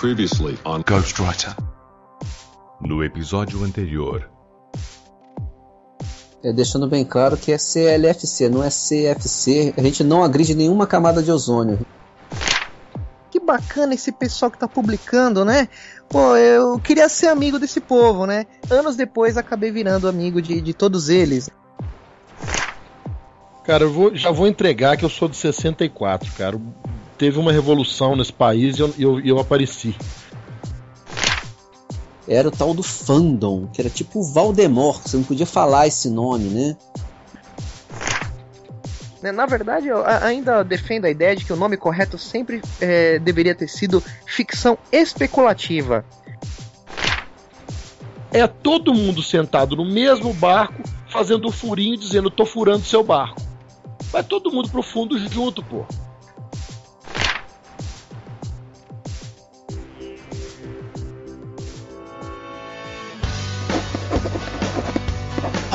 Previously on Ghostwriter. No episódio anterior. É, deixando bem claro que é CLFC, não é CFC. A gente não agride nenhuma camada de ozônio. Que bacana esse pessoal que tá publicando, né? Pô, eu queria ser amigo desse povo, né? Anos depois acabei virando amigo de, de todos eles. Cara, eu vou, já vou entregar que eu sou de 64, cara. Teve uma revolução nesse país e eu, eu, eu apareci. Era o tal do fandom, que era tipo o Valdemort, você não podia falar esse nome, né? Né, Na verdade, eu ainda defendo a ideia de que o nome correto sempre é, deveria ter sido ficção especulativa. É todo mundo sentado no mesmo barco, fazendo um furinho dizendo tô furando seu barco. Vai todo mundo pro fundo junto, pô.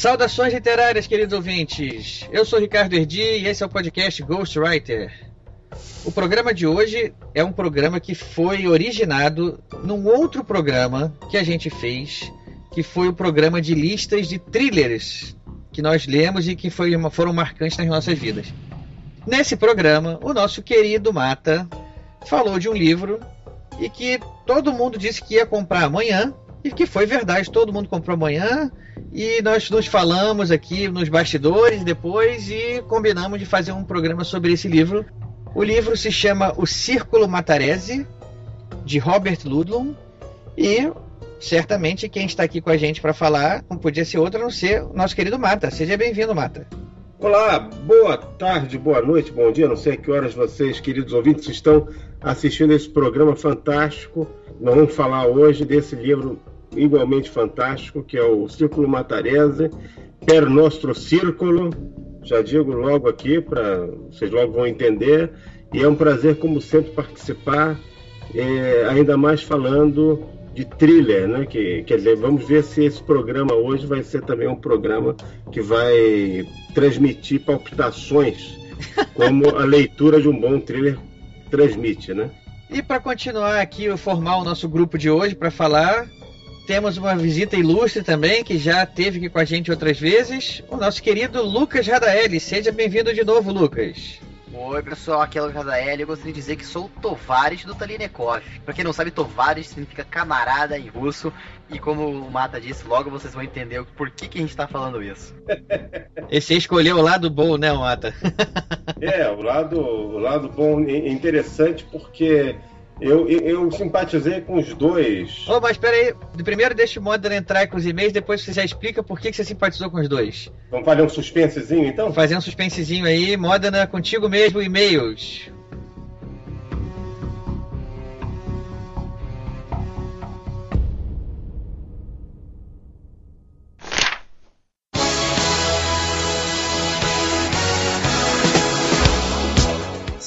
Saudações literárias, queridos ouvintes. Eu sou Ricardo Erdi e esse é o podcast Ghostwriter. O programa de hoje é um programa que foi originado num outro programa que a gente fez, que foi o programa de listas de thrillers que nós lemos e que foi uma- foram marcantes nas nossas vidas. Nesse programa, o nosso querido Mata falou de um livro e que todo mundo disse que ia comprar amanhã e que foi verdade, todo mundo comprou amanhã e nós nos falamos aqui nos bastidores depois e combinamos de fazer um programa sobre esse livro. O livro se chama O Círculo Matarese, de Robert Ludlum, e certamente quem está aqui com a gente para falar não podia ser outro a não ser o nosso querido Mata. Seja bem-vindo, Mata. Olá, boa tarde, boa noite, bom dia. Não sei a que horas vocês, queridos ouvintes, estão assistindo esse programa fantástico. Nós vamos falar hoje desse livro igualmente fantástico, que é o Círculo Matarese, Per Nostro Círculo. Já digo logo aqui, para vocês logo vão entender. E é um prazer, como sempre, participar, é, ainda mais falando de thriller, né? Que, quer dizer, vamos ver se esse programa hoje vai ser também um programa que vai transmitir palpitações, como a leitura de um bom thriller transmite, né? E para continuar aqui, formar o nosso grupo de hoje para falar, temos uma visita ilustre também, que já esteve aqui com a gente outras vezes, o nosso querido Lucas Radaeli. Seja bem-vindo de novo, Lucas. Oi, pessoal, aqui é o Lucas L. Eu gostaria de dizer que sou o Tovares do Talinekov. Pra quem não sabe, Tovares significa camarada em russo. E como o Mata disse, logo vocês vão entender o por que, que a gente tá falando isso. E você escolheu o lado bom, né, Mata? É, o lado, o lado bom é interessante porque eu, eu, eu simpatizei com os dois. Ô, mas peraí, primeiro deixa o Modern entrar com os e-mails, depois você já explica por que, que você simpatizou com os dois. Vamos fazer um suspensezinho então? Fazer um suspensezinho aí, Modena, contigo mesmo, e-mails.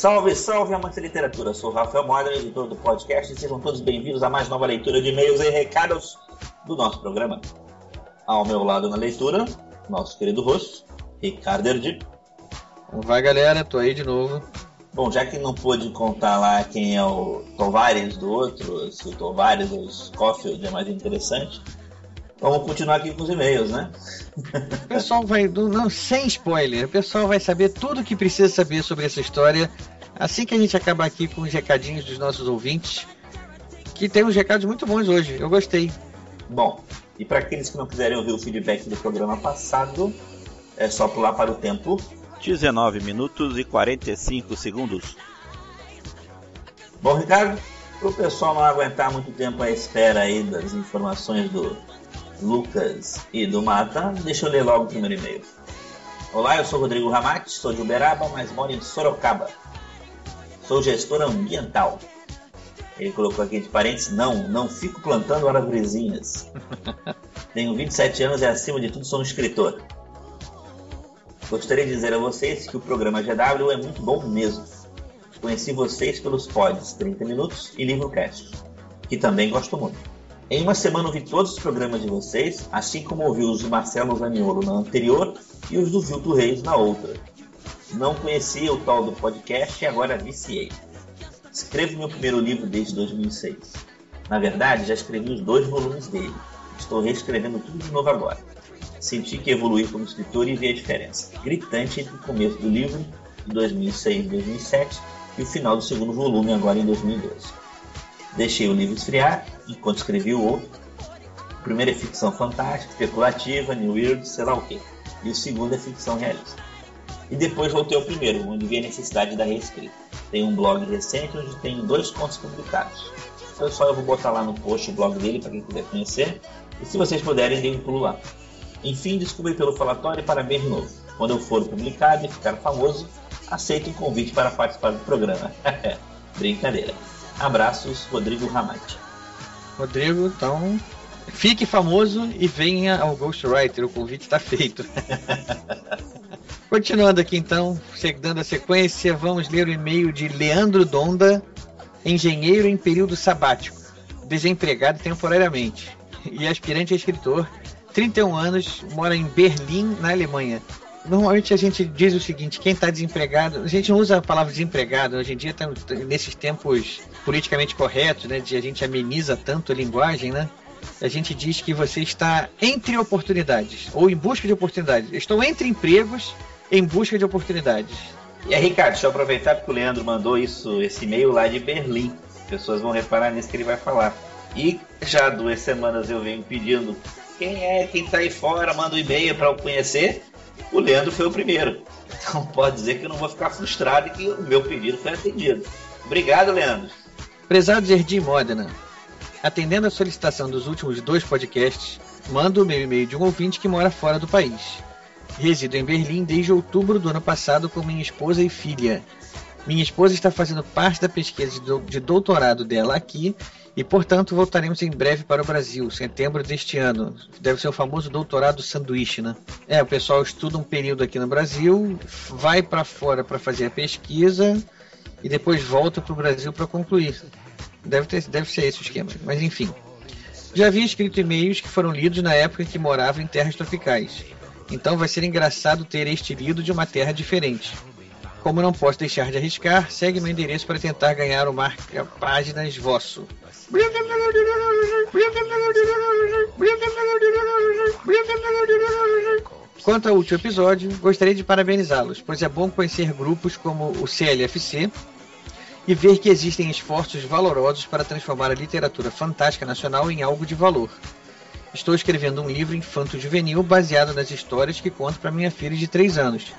Salve, salve, amantes da literatura. Sou o Rafael Moder, editor do podcast, e sejam todos bem-vindos a mais nova leitura de e-mails e recados do nosso programa. Ao meu lado na leitura, nosso querido rosto, Ricardo Erdi. Vai, galera, tô aí de novo. Bom, já que não pôde contar lá quem é o Tovares do outro, se o Tovares ou o Scofield é mais interessante, vamos continuar aqui com os e-mails, né? O pessoal vai, não, sem spoiler, o pessoal vai saber tudo o que precisa saber sobre essa história assim que a gente acabar aqui com os recadinhos dos nossos ouvintes, que tem uns recados muito bons hoje, eu gostei. Bom, e para aqueles que não quiserem ouvir o feedback do programa passado, é só pular para o tempo 19 minutos e 45 segundos. Bom, Ricardo, para o pessoal não aguentar muito tempo à espera aí das informações do Lucas e do Mata, deixa eu ler logo o primeiro e-mail. Olá, eu sou Rodrigo Ramate, sou de Uberaba, mas moro em Sorocaba. Sou gestor ambiental. Ele colocou aqui entre parênteses, não, não fico plantando arvorezinhas. Tenho 27 anos e, acima de tudo, sou um escritor. Gostaria de dizer a vocês que o programa GW é muito bom mesmo. Conheci vocês pelos pods 30 Minutos e Livrocast, que também gosto muito. Em uma semana ouvi todos os programas de vocês, assim como ouvi os do Marcelo Zaniolo na anterior e os do Vilto Reis na outra. Não conhecia o tal do podcast e agora viciei. Escrevo meu primeiro livro desde 2006. Na verdade, já escrevi os dois volumes dele. Estou reescrevendo tudo de novo agora. Senti que evolui como escritor e vi a diferença gritante entre o começo do livro, de 2006 e 2007, e o final do segundo volume, agora em 2012. Deixei o livro esfriar enquanto escrevi o outro. O primeiro é ficção fantástica, especulativa, new weird, sei lá o que. E o segundo é ficção realista. E depois voltei ao primeiro, onde vi a necessidade da reescrita. Tem um blog recente onde tenho dois contos publicados. Então só eu vou botar lá no post o blog dele para quem quiser conhecer. E se vocês puderem, deem um pulo lá. Enfim, descobri pelo falatório e parabéns de novo. Quando eu for publicado e ficar famoso, aceito um convite para participar do programa. Brincadeira. Abraços, Rodrigo Ramate. Rodrigo, então, fique famoso e venha ao Ghostwriter. O convite está feito. Continuando aqui então, dando a sequência, vamos ler o e-mail de Leandro Donda, engenheiro em período sabático, desempregado temporariamente e aspirante a escritor 31 anos, mora em Berlim, na Alemanha. Normalmente a gente diz o seguinte: quem está desempregado, a gente não usa a palavra desempregado, hoje em dia, tá, nesses tempos politicamente corretos, né, de a gente ameniza tanto a linguagem, né? A gente diz que você está entre oportunidades, ou em busca de oportunidades. Estou entre empregos, em busca de oportunidades. E aí, Ricardo, deixa eu aproveitar porque o Leandro mandou isso, esse e-mail lá de Berlim. As pessoas vão reparar nisso que ele vai falar. E já há duas semanas eu venho pedindo quem é, quem tá aí fora, manda um e-mail para eu conhecer. O Leandro foi o primeiro. Então pode dizer que eu não vou ficar frustrado e que o meu pedido foi atendido. Obrigado, Leandro. Prezado Jardim Modena, atendendo a solicitação dos últimos dois podcasts, mando o meu e-mail de um ouvinte que mora fora do país. Resido em Berlim desde outubro do ano passado com minha esposa e filha. Minha esposa está fazendo parte da pesquisa de doutorado dela aqui e, portanto, voltaremos em breve para o Brasil, setembro deste ano. Deve ser o famoso doutorado sanduíche, né? É, o pessoal estuda um período aqui no Brasil, vai para fora para fazer a pesquisa e depois volta para o Brasil para concluir. Deve, ter, deve ser esse o esquema, mas enfim. Já havia escrito e-mails que foram lidos na época em que morava em terras tropicais. Então vai ser engraçado ter este lido de uma terra diferente. Como não posso deixar de arriscar, segue meu endereço para tentar ganhar o marca páginas vosso. Quanto ao último episódio, gostaria de parabenizá-los, pois é bom conhecer grupos como o CLFC e ver que existem esforços valorosos para transformar a literatura fantástica nacional em algo de valor. Estou escrevendo um livro infanto-juvenil baseado nas histórias que conto para minha filha de 3 anos,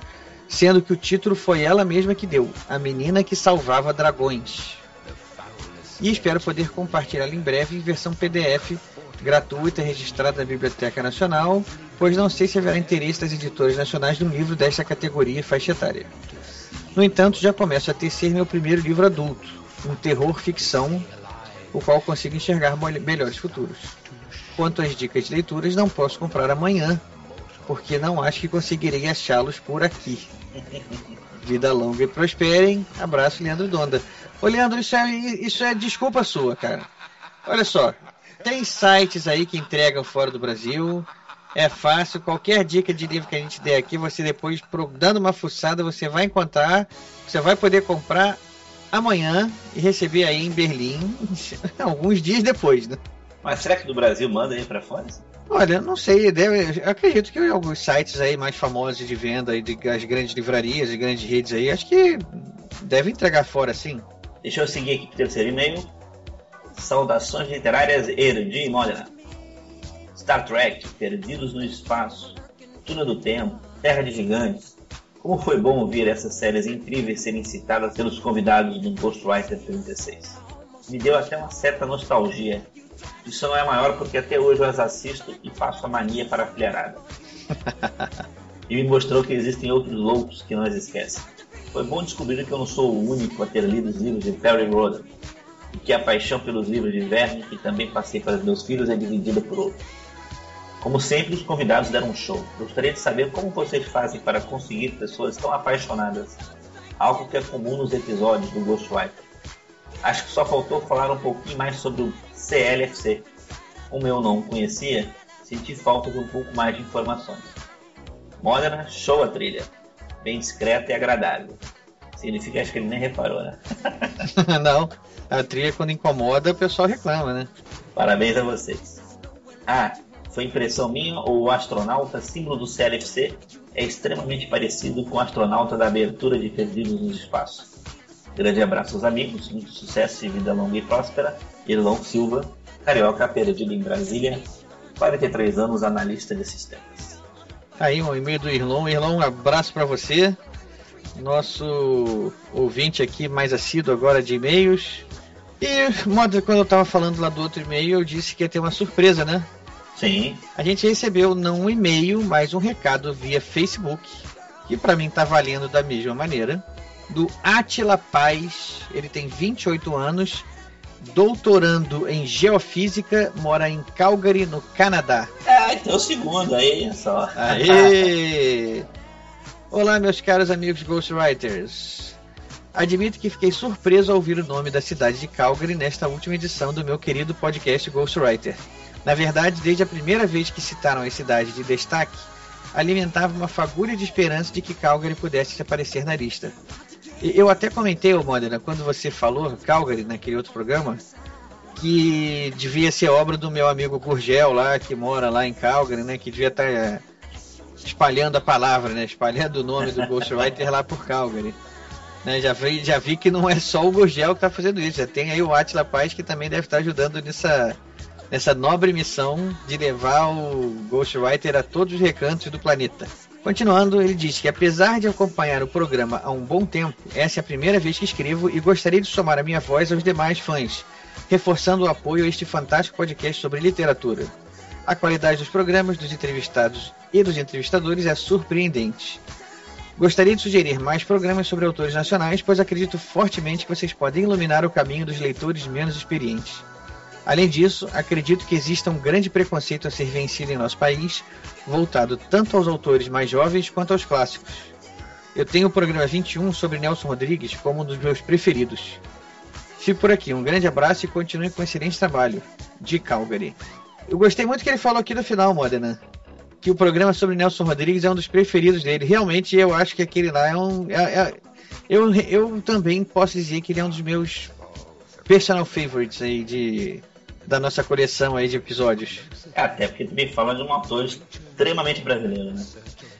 sendo que o título foi ela mesma que deu, A Menina que Salvava Dragões e espero poder compartilhá-la em breve em versão PDF gratuita registrada na Biblioteca Nacional, pois não sei se haverá interesse das editoras nacionais de um livro desta categoria e faixa etária. No entanto, já começo a tecer meu primeiro livro adulto, um terror ficção, o qual consigo enxergar melhores futuros. Quanto às dicas de leituras, não posso comprar amanhã, porque não acho que conseguirei achá-los por aqui. Vida longa e prosperem. Abraço, Leandro Donda. Ô, Leandro, isso é, isso é desculpa sua, cara. Olha só, tem sites aí que entregam fora do Brasil. É fácil, qualquer dica de livro que a gente der aqui, você depois, dando uma fuçada, você vai encontrar, você vai poder comprar amanhã e receber aí em Berlim alguns dias depois, né? Mas será que do Brasil manda aí para fora? Olha, não sei, deve, acredito que alguns sites aí mais famosos de venda aí, de, as grandes livrarias e grandes redes aí, acho que deve entregar fora sim. Deixa eu seguir aqui para o terceiro e-mail. Saudações literárias Erdi Modena. Star Trek, Perdidos no Espaço, Túnel do Tempo, Terra de Gigantes. Como foi bom ouvir essas séries incríveis serem citadas pelos convidados do Ghostwriter 36. Me deu até uma certa nostalgia. Isso não é maior porque até hoje eu as assisto e passo a mania para a filharada. e me mostrou que existem outros loucos que não as esquecem. Foi bom descobrir que eu não sou o único a ter lido os livros de Perry Roden e que a paixão pelos livros de Verne, que também passei para meus filhos, é dividida por outro. Como sempre, os convidados deram um show. Gostaria de saber como vocês fazem para conseguir pessoas tão apaixonadas, algo que é comum nos episódios do Ghostwriter. Acho que só faltou falar um pouquinho mais sobre o CLFC. Como eu não conhecia, senti falta de um pouco mais de informações. Modena, show a trilha. Bem discreta e agradável. Significa acho que ele nem reparou, né? não, a trilha quando incomoda o pessoal reclama, né? Parabéns a vocês. Ah, foi impressão minha ou o astronauta, símbolo do CLFC, é extremamente parecido com o astronauta da abertura de Perdidos no Espaço. Grande abraço aos amigos, muito sucesso e vida longa e próspera. Irlão Silva, carioca perdido em Brasília, 43 anos, analista de sistemas. Aí um e-mail do Irlão. Irlão, um abraço para você. Nosso ouvinte aqui mais assíduo agora de e-mails. E modo quando eu tava falando lá do outro e-mail, eu disse que ia ter uma surpresa, né? Sim. A gente recebeu não um e-mail, mas um recado via Facebook, que para mim tá valendo da mesma maneira, do Atila Paz. Ele tem 28 anos, doutorando em geofísica, mora em Calgary, no Canadá. Ah, então é o segundo aí, só. Aê! Olá, meus caros amigos Ghostwriters. Admito que fiquei surpreso ao ouvir o nome da cidade de Calgary nesta última edição do meu querido podcast Ghostwriter. Na verdade, desde a primeira vez que citaram a cidade de destaque, alimentava uma fagulha de esperança de que Calgary pudesse aparecer na lista. Eu até comentei, Modena, quando você falou Calgary naquele outro programa, que devia ser obra do meu amigo Gurgel lá, que mora lá em Calgary, né? Que devia estar é, espalhando a palavra, né? Espalhando o nome do Ghostwriter lá por Calgary. Né, já, vi, já vi que não é só o Gurgel que está fazendo isso, já tem aí o Atila Paz que também deve estar ajudando nessa, nessa nobre missão de levar o Ghostwriter a todos os recantos do planeta. Continuando, ele diz que apesar de acompanhar o programa há um bom tempo, essa é a primeira vez que escrevo e gostaria de somar a minha voz aos demais fãs, reforçando o apoio a este fantástico podcast sobre literatura. A qualidade dos programas, dos entrevistados e dos entrevistadores é surpreendente. Gostaria de sugerir mais programas sobre autores nacionais, pois acredito fortemente que vocês podem iluminar o caminho dos leitores menos experientes. Além disso, acredito que exista um grande preconceito a ser vencido em nosso país, voltado tanto aos autores mais jovens quanto aos clássicos. Eu tenho o programa 21 sobre Nelson Rodrigues como um dos meus preferidos. Fico por aqui, um grande abraço e continue com excelente trabalho. De Calgary. Eu gostei muito que ele falou aqui no final, Modena. Que o programa sobre Nelson Rodrigues é um dos preferidos dele. Realmente, eu acho que aquele lá é um. É, é, eu, eu também posso dizer que ele é um dos meus personal favorites aí de, da nossa coleção aí de episódios. É, até porque também fala de um autor extremamente brasileiro, né?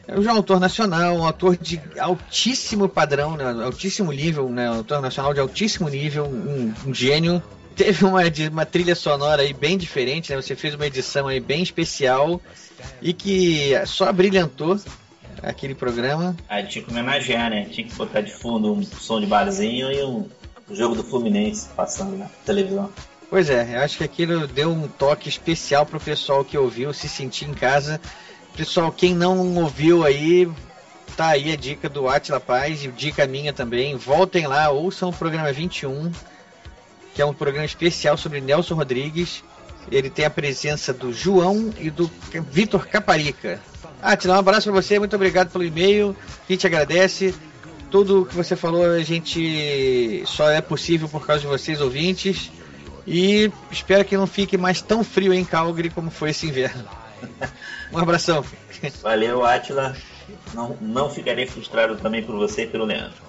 É um autor nacional, um autor de altíssimo padrão, né? altíssimo nível, né? Um autor nacional de altíssimo nível, um, um gênio. Teve uma, uma trilha sonora aí bem diferente, né? Você fez uma edição aí bem especial e que só brilhantou aquele programa. Ah, tinha que homenagear, né? Tinha que botar de fundo um som de barzinho e um jogo do Fluminense passando na televisão. Pois é, acho que aquilo deu um toque especial pro pessoal que ouviu se sentir em casa. Pessoal, quem não ouviu aí, tá aí a dica do Atila Paz e dica minha também. Voltem lá, ouçam o programa 21, que é um programa especial sobre Nelson Rodrigues. Ele tem a presença do João e do Vitor Caparica. Atila, um abraço para você, muito obrigado pelo e-mail. A gente agradece. Tudo que você falou a gente só é possível por causa de vocês, ouvintes. E espero que não fique mais tão frio em Calgary como foi esse inverno. Um abração. Valeu, Atila. Não, não ficarei frustrado também por você e pelo Leandro.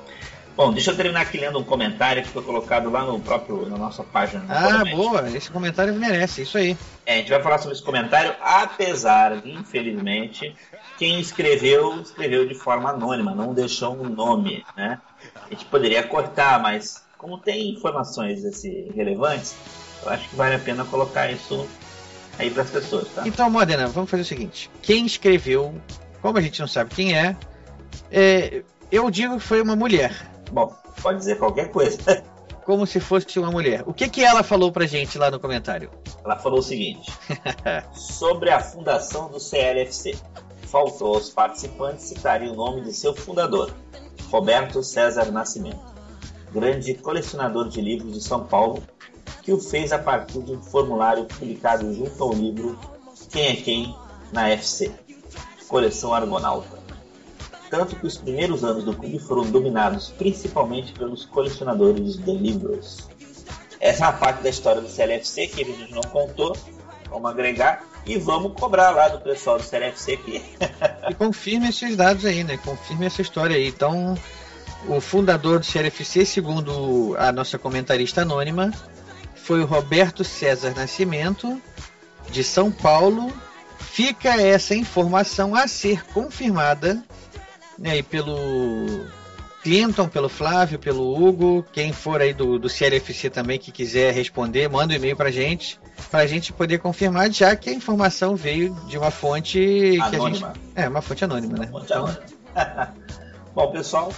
Bom, deixa eu terminar aqui lendo um comentário que foi colocado lá no próprio, na nossa página. Ah, boa, esse comentário merece, isso aí. É, a gente vai falar sobre esse comentário, apesar de, infelizmente, quem escreveu, escreveu de forma anônima, não deixou um nome, né? A gente poderia cortar, mas como tem informações assim, relevantes, eu acho que vale a pena colocar isso aí para as pessoas, tá? Então, Modena, vamos fazer o seguinte: quem escreveu, como a gente não sabe quem é, é eu digo que foi uma mulher. Bom, pode dizer qualquer coisa. Como se fosse uma mulher. O que, que ela falou pra gente lá no comentário? Ela falou o seguinte: sobre a fundação do CLFC. Faltou aos participantes citarem o nome de seu fundador, Roberto César Nascimento, grande colecionador de livros de São Paulo, que o fez a partir de um formulário publicado junto ao livro Quem é Quem, na FC, coleção Argonauta. Tanto que os primeiros anos do clube foram dominados principalmente pelos colecionadores de livros. Essa é uma parte da história do CLFC que a gente não contou, vamos agregar e vamos cobrar lá do pessoal do CLFC aqui. e confirme esses dados aí, né? Confirme essa história aí. Então, o fundador do CLFC, segundo a nossa comentarista anônima, foi o Roberto César Nascimento, de São Paulo. Fica essa informação a ser confirmada né, pelo Clinton, pelo Flávio, pelo Hugo, quem for aí do, do CLFC também que quiser responder, manda um e-mail pra gente, pra gente poder confirmar, já que a informação veio de uma fonte anônima. que a gente. É, uma fonte anônima, né? Fonte então... anônima. Bom, pessoal,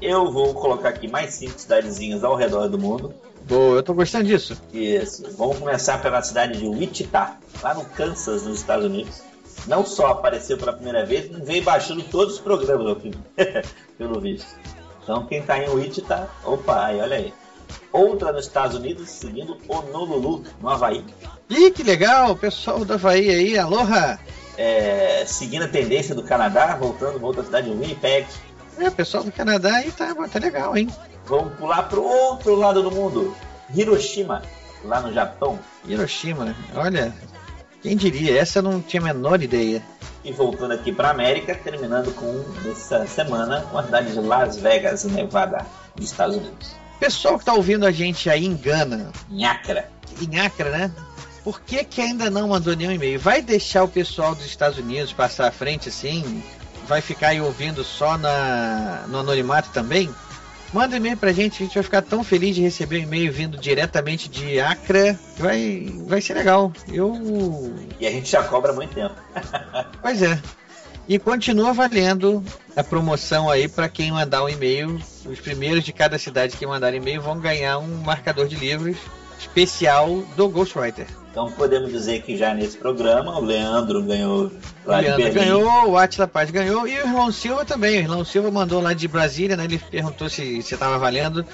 eu vou colocar aqui mais cinco cidadezinhas ao redor do mundo. Boa, eu tô gostando disso. Isso. Vamos começar pela cidade de Wichita, lá no Kansas, nos Estados Unidos. Não só apareceu pela primeira vez, veio baixando todos os programas aqui, pelo visto. Então quem tá em Wichita, opa, aí olha aí. Outra nos Estados Unidos, seguindo Honolulu, no Havaí. Ih, que legal, pessoal do Havaí aí, aloha! É, seguindo a tendência do Canadá, voltando, volta à cidade de Winnipeg. É, pessoal do Canadá aí tá, tá legal, hein? Vamos pular pro outro lado do mundo. Hiroshima, lá no Japão. Hiroshima, olha, quem diria? Essa eu não tinha a menor ideia. E voltando aqui para América, terminando com essa semana com a cidade de Las Vegas, Nevada, nos Estados Unidos. Pessoal que tá ouvindo a gente aí engana. Em Acra. Em Acra, né? Por que, que ainda não mandou nenhum e-mail? Vai deixar o pessoal dos Estados Unidos passar à frente assim? Vai ficar aí ouvindo só na, no anonimato também? Manda um e-mail pra gente, a gente vai ficar tão feliz de receber um e-mail vindo diretamente de Acre. Vai, vai ser legal. Eu. E a gente já cobra muito tempo. pois é. E continua valendo a promoção aí para quem mandar um e-mail. Os primeiros de cada cidade que mandar e-mail vão ganhar um marcador de livros especial do Ghostwriter. Então podemos dizer que já nesse programa o Leandro ganhou lá o Leandro de Berlim. ganhou, o Atila Paz ganhou e o Irmão Silva também. O Irmão Silva mandou lá de Brasília, né? Ele perguntou se se estava valendo.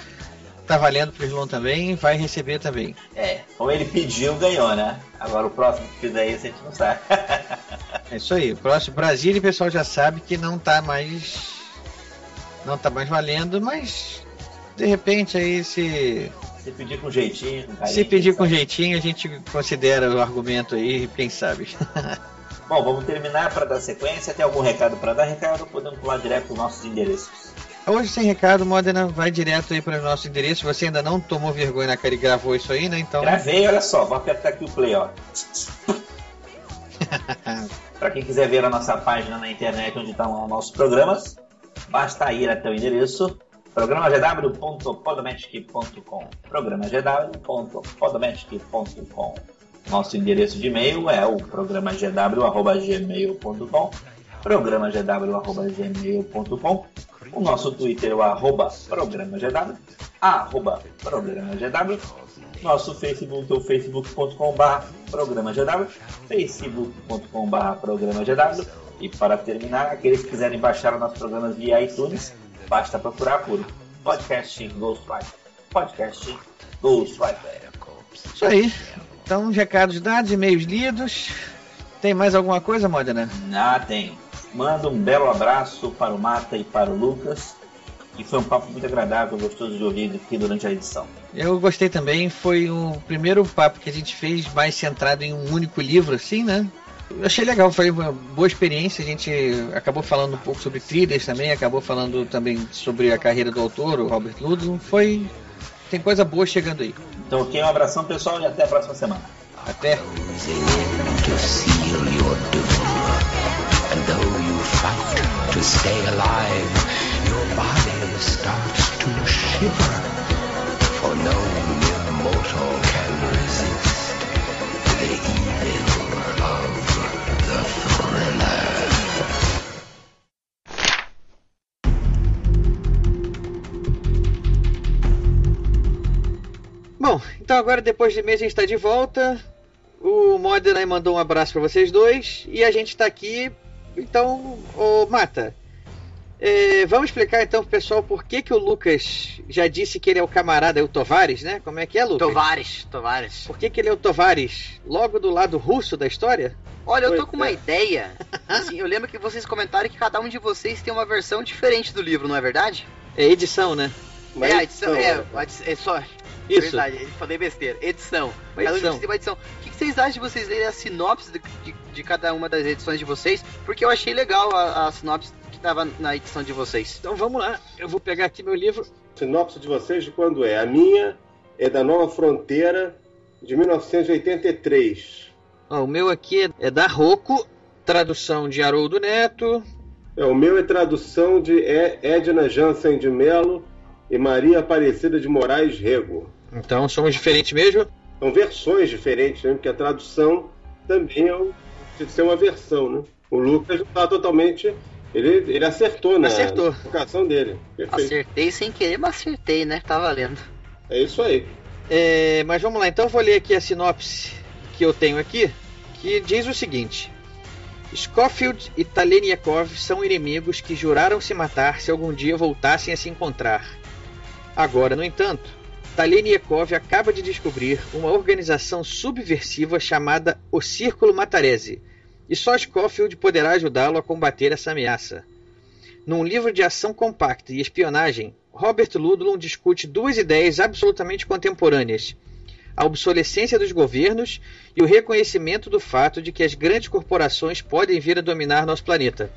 Tá valendo pro Irmão também, vai receber também. É, como ele pediu, ganhou, né? Agora o próximo que fizer isso a gente não sabe. é isso aí. O próximo Brasília, o pessoal já sabe que não tá mais. Não tá mais valendo, mas de repente aí se se pedir com jeitinho. Com Se pedir com jeitinho, a gente considera o argumento aí, quem sabe. Bom, vamos terminar para dar sequência. Tem algum recado para dar? Recado, podemos pular direto para os nossos endereços. Hoje sem recado, Modena vai direto aí para o nosso endereço. Você ainda não tomou vergonha na cara e gravou isso aí, né? Então. Gravei, olha só, vou apertar aqui o play, ó. para quem quiser ver a nossa página na internet onde estão os nossos programas, basta ir até o endereço programagw.podomatic.com programagw.podomatic.com Nosso endereço de e-mail é o programagw.gmail.com programagw.gmail.com O nosso Twitter é o arroba programagw arroba programagw nosso Facebook é o facebook.com.br programagw facebook.com.br programagw e para terminar, aqueles que quiserem baixar o nosso programa via iTunes Basta procurar por Podcast Ghostwriter. Podcast Ghostwriter. Isso aí. Então, recados dados, e-mails lidos. Tem mais alguma coisa, Modena? Ah, tem. Manda um belo abraço para o Mata e para o Lucas. E foi um papo muito agradável, gostoso de ouvir aqui durante a edição. Eu gostei também. Foi o primeiro papo que a gente fez mais centrado em um único livro, assim, né? Eu achei legal, foi uma boa experiência. A gente acabou falando um pouco sobre trilhas também, acabou falando também sobre a carreira do autor, o Robert Ludlum. Foi. Tem coisa boa chegando aí. Então, ok, um abração pessoal e até a próxima semana. Até. For Bom, então agora depois de mês a gente está de volta. O Modena aí mandou um abraço para vocês dois e a gente está aqui. Então, ô Mata, É, vamos explicar então pro pessoal por que, que o Lucas já disse que ele é o camarada, é o Tovares, né? Como é que é, Lucas? Tovares, Tovares. Por que, que ele é o Tovares? Logo do lado russo da história? Olha, eu tô com uma é. ideia. Assim, eu lembro que vocês comentaram que cada um de vocês tem uma versão diferente do livro, não é verdade? É edição, né? é, a edição, é, é só. Isso. Verdade, eu falei besteira. Edição. Uma um edição. uma edição. O que vocês acham de vocês lerem a sinopse de, de- de cada uma das edições de vocês? Porque eu achei legal a, a sinopse que tava na edição de vocês. Então vamos lá, eu vou pegar aqui meu livro. Sinopse de vocês de quando é? A minha é da Nova Fronteira de 1983. Ó, o meu aqui é da Rocco, tradução de Haroldo Neto. É, o meu é tradução de Edna Jansen de Melo e Maria Aparecida de Moraes Rego. Então somos diferentes mesmo. São versões diferentes, né? porque a tradução também é um, de ser uma versão, né? O Lucas não está totalmente. Ele, ele acertou na Acertou. vocação dele. Perfeito. Acertei sem querer, mas acertei, né? Tá valendo. É isso aí. É, mas vamos lá, então eu vou ler aqui a sinopse que eu tenho aqui, que diz o seguinte: Schofield e Taleniakov são inimigos que juraram se matar se algum dia voltassem a se encontrar. Agora, no entanto, Taleniakov acaba de descobrir uma organização subversiva chamada o Círculo Matarese, e só Schofield poderá ajudá-lo a combater essa ameaça. Num livro de ação compacta e espionagem, Robert Ludlum discute duas ideias absolutamente contemporâneas: a obsolescência dos governos e o reconhecimento do fato de que as grandes corporações podem vir a dominar nosso planeta.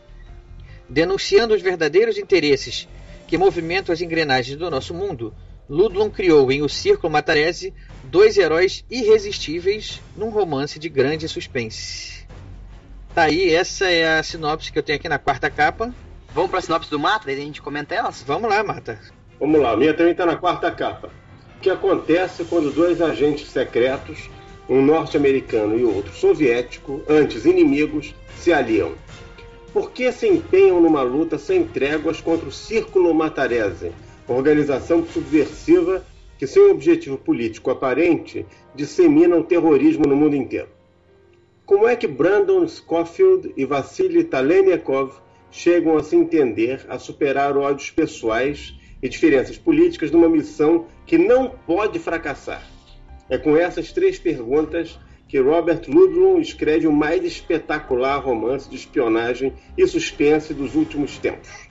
Denunciando os verdadeiros interesses que movimentam as engrenagens do nosso mundo, Ludlum criou em O Círculo Matarese dois heróis irresistíveis num romance de grande suspense. Tá aí, essa é a sinopse que eu tenho aqui na quarta capa. Vamos pra sinopse do Mata, daí a gente comenta elas? Vamos lá, Mata. Vamos lá, a minha também está na quarta capa. O que acontece quando dois agentes secretos, um norte-americano e outro soviético, antes inimigos, se aliam? Por que se empenham numa luta sem tréguas contra o Círculo Matarese, organização subversiva que, sem objetivo político aparente, dissemina o terrorismo no mundo inteiro? Como é que Brandon Schofield e Vassily Taleniakov chegam a se entender, a superar ódios pessoais e diferenças políticas numa missão que não pode fracassar? É com essas três perguntas que Robert Ludlum escreve o mais espetacular romance de espionagem e suspense dos últimos tempos.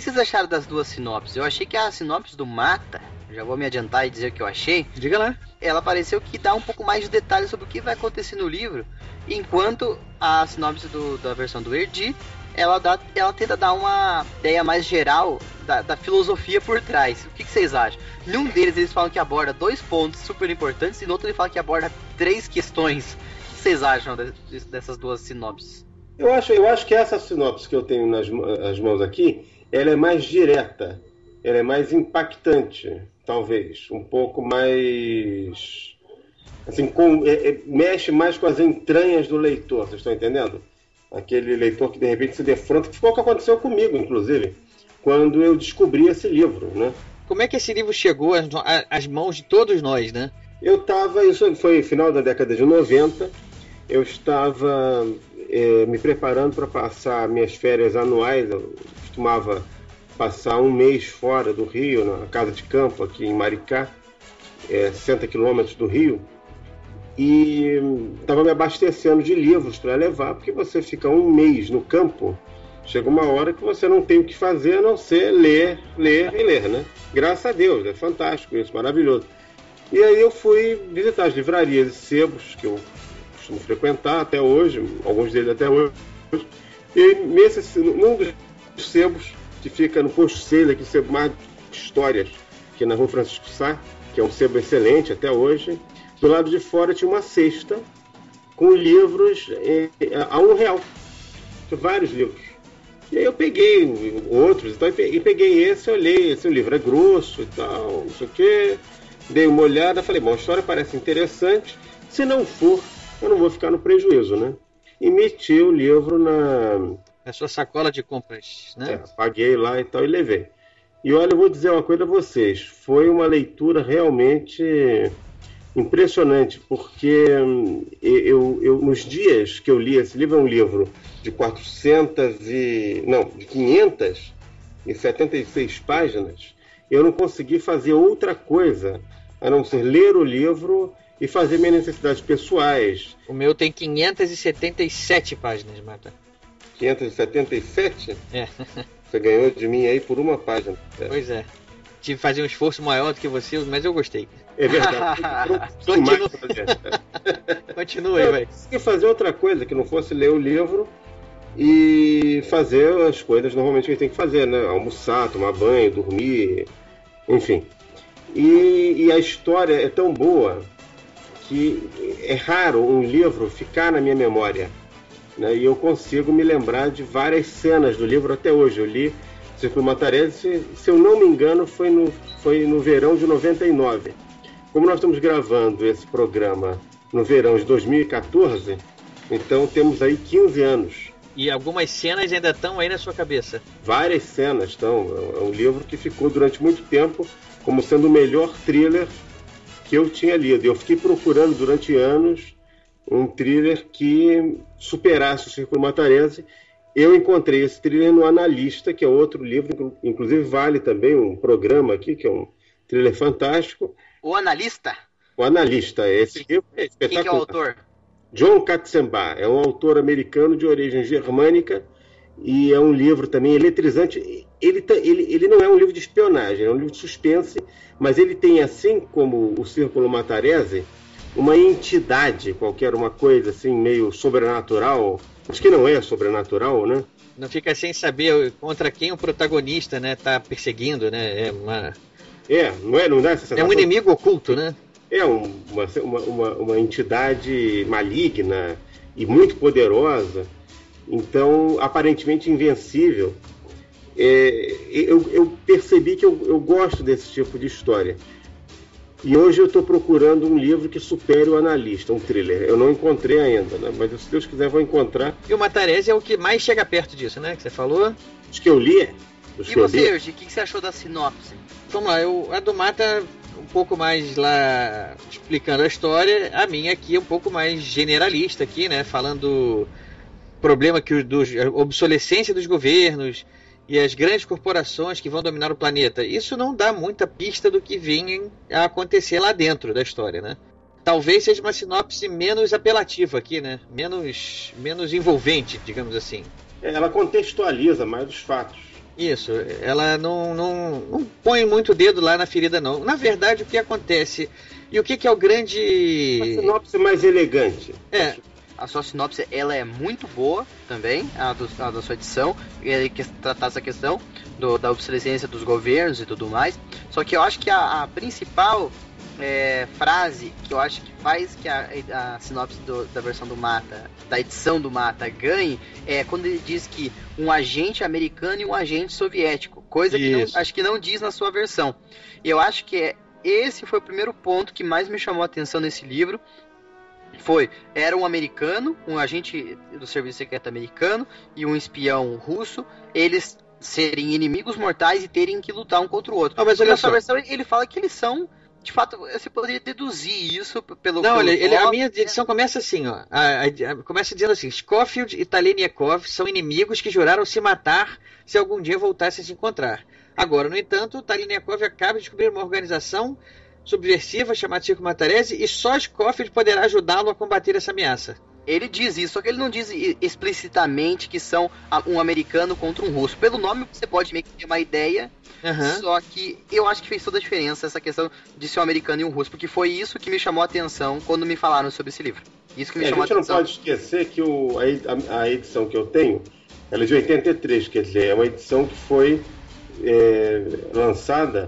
O que vocês acharam das duas sinopses? Eu achei que a sinopse do Mata, já vou me adiantar e dizer o que eu achei. Diga lá. Ela pareceu que dá um pouco mais de detalhes sobre o que vai acontecer no livro, enquanto a sinopse do- da versão do Erdi, ela, dá, ela tenta dar uma ideia mais geral da, da filosofia por trás. O que, que vocês acham? Num deles eles falam que aborda dois pontos super importantes e no outro ele fala que aborda três questões. O que vocês acham de- de- dessas duas sinopses? Eu acho, eu acho que essa sinopse que eu tenho nas as mãos aqui, ela é mais direta, ela é mais impactante, talvez, um pouco mais assim, com- é- é- mexe mais com as entranhas do leitor, vocês estão entendendo? Aquele leitor que de repente se defronta, que foi o que aconteceu comigo, inclusive, quando eu descobri esse livro, né? Como é que esse livro chegou às, às mãos de todos nós, né? Eu estava, isso foi final da década de 90, eu estava eh, me preparando para passar minhas férias anuais, eu costumava passar um mês fora do Rio, na casa de campo aqui em Maricá, eh, 60 quilômetros do Rio, e estava me abastecendo de livros para levar, porque você fica um mês no campo, chega uma hora que você não tem o que fazer a não ser ler, ler e ler, né? Graças a Deus, é fantástico isso, maravilhoso. E aí eu fui visitar as livrarias e sebos que eu costumo frequentar até hoje, alguns deles até hoje. E nesse, num dos sebos, que fica no posto Selha, que é o sebo mais de histórias, que é na rua Francisco Sá, que é um sebo excelente até hoje, do lado de fora tinha uma cesta com livros a um real. Vários livros. E aí eu peguei outros, então, e e peguei esse, olhei, esse livro é grosso e tal, não sei o quê. Dei uma olhada, falei, bom, a história parece interessante. Se não for, eu não vou ficar no prejuízo, né? E meti o livro na. Na sua sacola de compras, né? É, paguei lá e tal e levei. E olha, eu vou dizer uma coisa a vocês: foi uma leitura realmente impressionante, porque hum, eu, eu, nos dias que eu li esse livro, é um livro de 400 e. não, de 576 páginas, eu não consegui fazer outra coisa a não ser ler o livro e fazer minhas necessidades pessoais. O meu tem 577 páginas, Mata. 577? É. Você ganhou de mim aí por uma página. É. Pois é. Tive que fazer um esforço maior do que você, mas eu gostei. É verdade. Continua. Continua aí, vai. Consegui fazer outra coisa que não fosse ler o livro e fazer as coisas normalmente que a gente tem que fazer, né? Almoçar, tomar banho, dormir, enfim. E, e a história é tão boa que é raro um livro ficar na minha memória. Né? E eu consigo me lembrar de várias cenas do livro até hoje. Eu li Círculo Matarese, se, se eu não me engano, foi no, foi no verão de 99. Como nós estamos gravando esse programa no verão de 2014, então temos aí 15 anos. E algumas cenas ainda estão aí na sua cabeça. Várias cenas estão. É um livro que ficou durante muito tempo como sendo o melhor thriller que eu tinha lido. Eu fiquei procurando durante anos um thriller que superasse o Círculo Matarese. Eu encontrei esse thriller no Analista, que é outro livro, inclusive vale também um programa aqui, que é um thriller fantástico. O Analista? O Analista. Esse livro é espetacular. Quem que é o autor? John Katzenbach. É um autor americano de origem germânica e é um livro também eletrizante. Ele, ele, ele não é um livro de espionagem, é um livro de suspense, mas ele tem, assim como o Círculo Matarese, uma entidade, qualquer uma coisa assim, meio sobrenatural. Acho que não é sobrenatural, né? Não fica sem saber contra quem o protagonista, né, tá perseguindo, né? É uma. É, não é, não dá essa É um inimigo oculto, né? É um, uma, uma, uma entidade maligna e muito poderosa, então aparentemente invencível é, eu, eu, percebi que eu, eu, gosto desse tipo de história. E hoje eu estou procurando um livro que supere o analista, um thriller. Eu não encontrei ainda, né? mas se Deus quiser vou encontrar. E o Matarese é o que mais chega perto disso, né? Que você falou. Os que eu li. Os e você, Ergi, o que você achou da sinopse? Vamos lá, eu, a do Mata um pouco mais lá explicando a história, a minha aqui é um pouco mais generalista aqui, né? Falando problema que dos obsolescência dos governos, e as grandes corporações que vão dominar o planeta. Isso não dá muita pista do que vinha a acontecer lá dentro da história, né? Talvez seja uma sinopse menos apelativa aqui, né? Menos, menos envolvente, digamos assim. É, ela contextualiza mais os fatos. Isso, ela não, não, não põe muito dedo lá na ferida, não. Na verdade, o que acontece e o que, que é o grande. Uma sinopse mais elegante. É, a sua sinopse ela é muito boa também, a, do, a da sua edição, que tratar essa questão do, da obsolescência dos governos e tudo mais. Só que eu acho que a, a principal é, frase que eu acho que faz que a, a sinopse do, da versão do Mata, da edição do Mata, ganhe, é quando ele diz que um agente americano e um agente soviético, coisa Isso. que não, acho que não diz na sua versão. E eu acho que é, esse foi o primeiro ponto que mais me chamou a atenção nesse livro, foi, era um americano, um agente do serviço secreto americano e um espião russo, eles serem inimigos mortais e terem que lutar um contra o outro. Não, mas olha só. versão ele fala que eles são de fato, você poderia deduzir isso pelo. Não, olha, ele, a minha edição começa assim, ó. A, a, a, começa dizendo assim: Scofield e Taleniakov são inimigos que juraram se matar se algum dia voltassem a se encontrar. Agora, no entanto, Taleniakov acaba de descobrir uma organização subversiva chamada Chico Matarese e só Scofield poderá ajudá-lo a combater essa ameaça. Ele diz isso, só que ele não diz explicitamente que são um americano contra um russo. Pelo nome você pode meio que ter uma ideia, uhum. só que eu acho que fez toda a diferença essa questão de ser um americano e um russo, porque foi isso que me chamou a atenção quando me falaram sobre esse livro. Isso que me é, chamou a, gente a atenção. não pode esquecer que o, a, a, edição que eu tenho, ela é de 83, quer dizer, é uma edição que foi é, lançada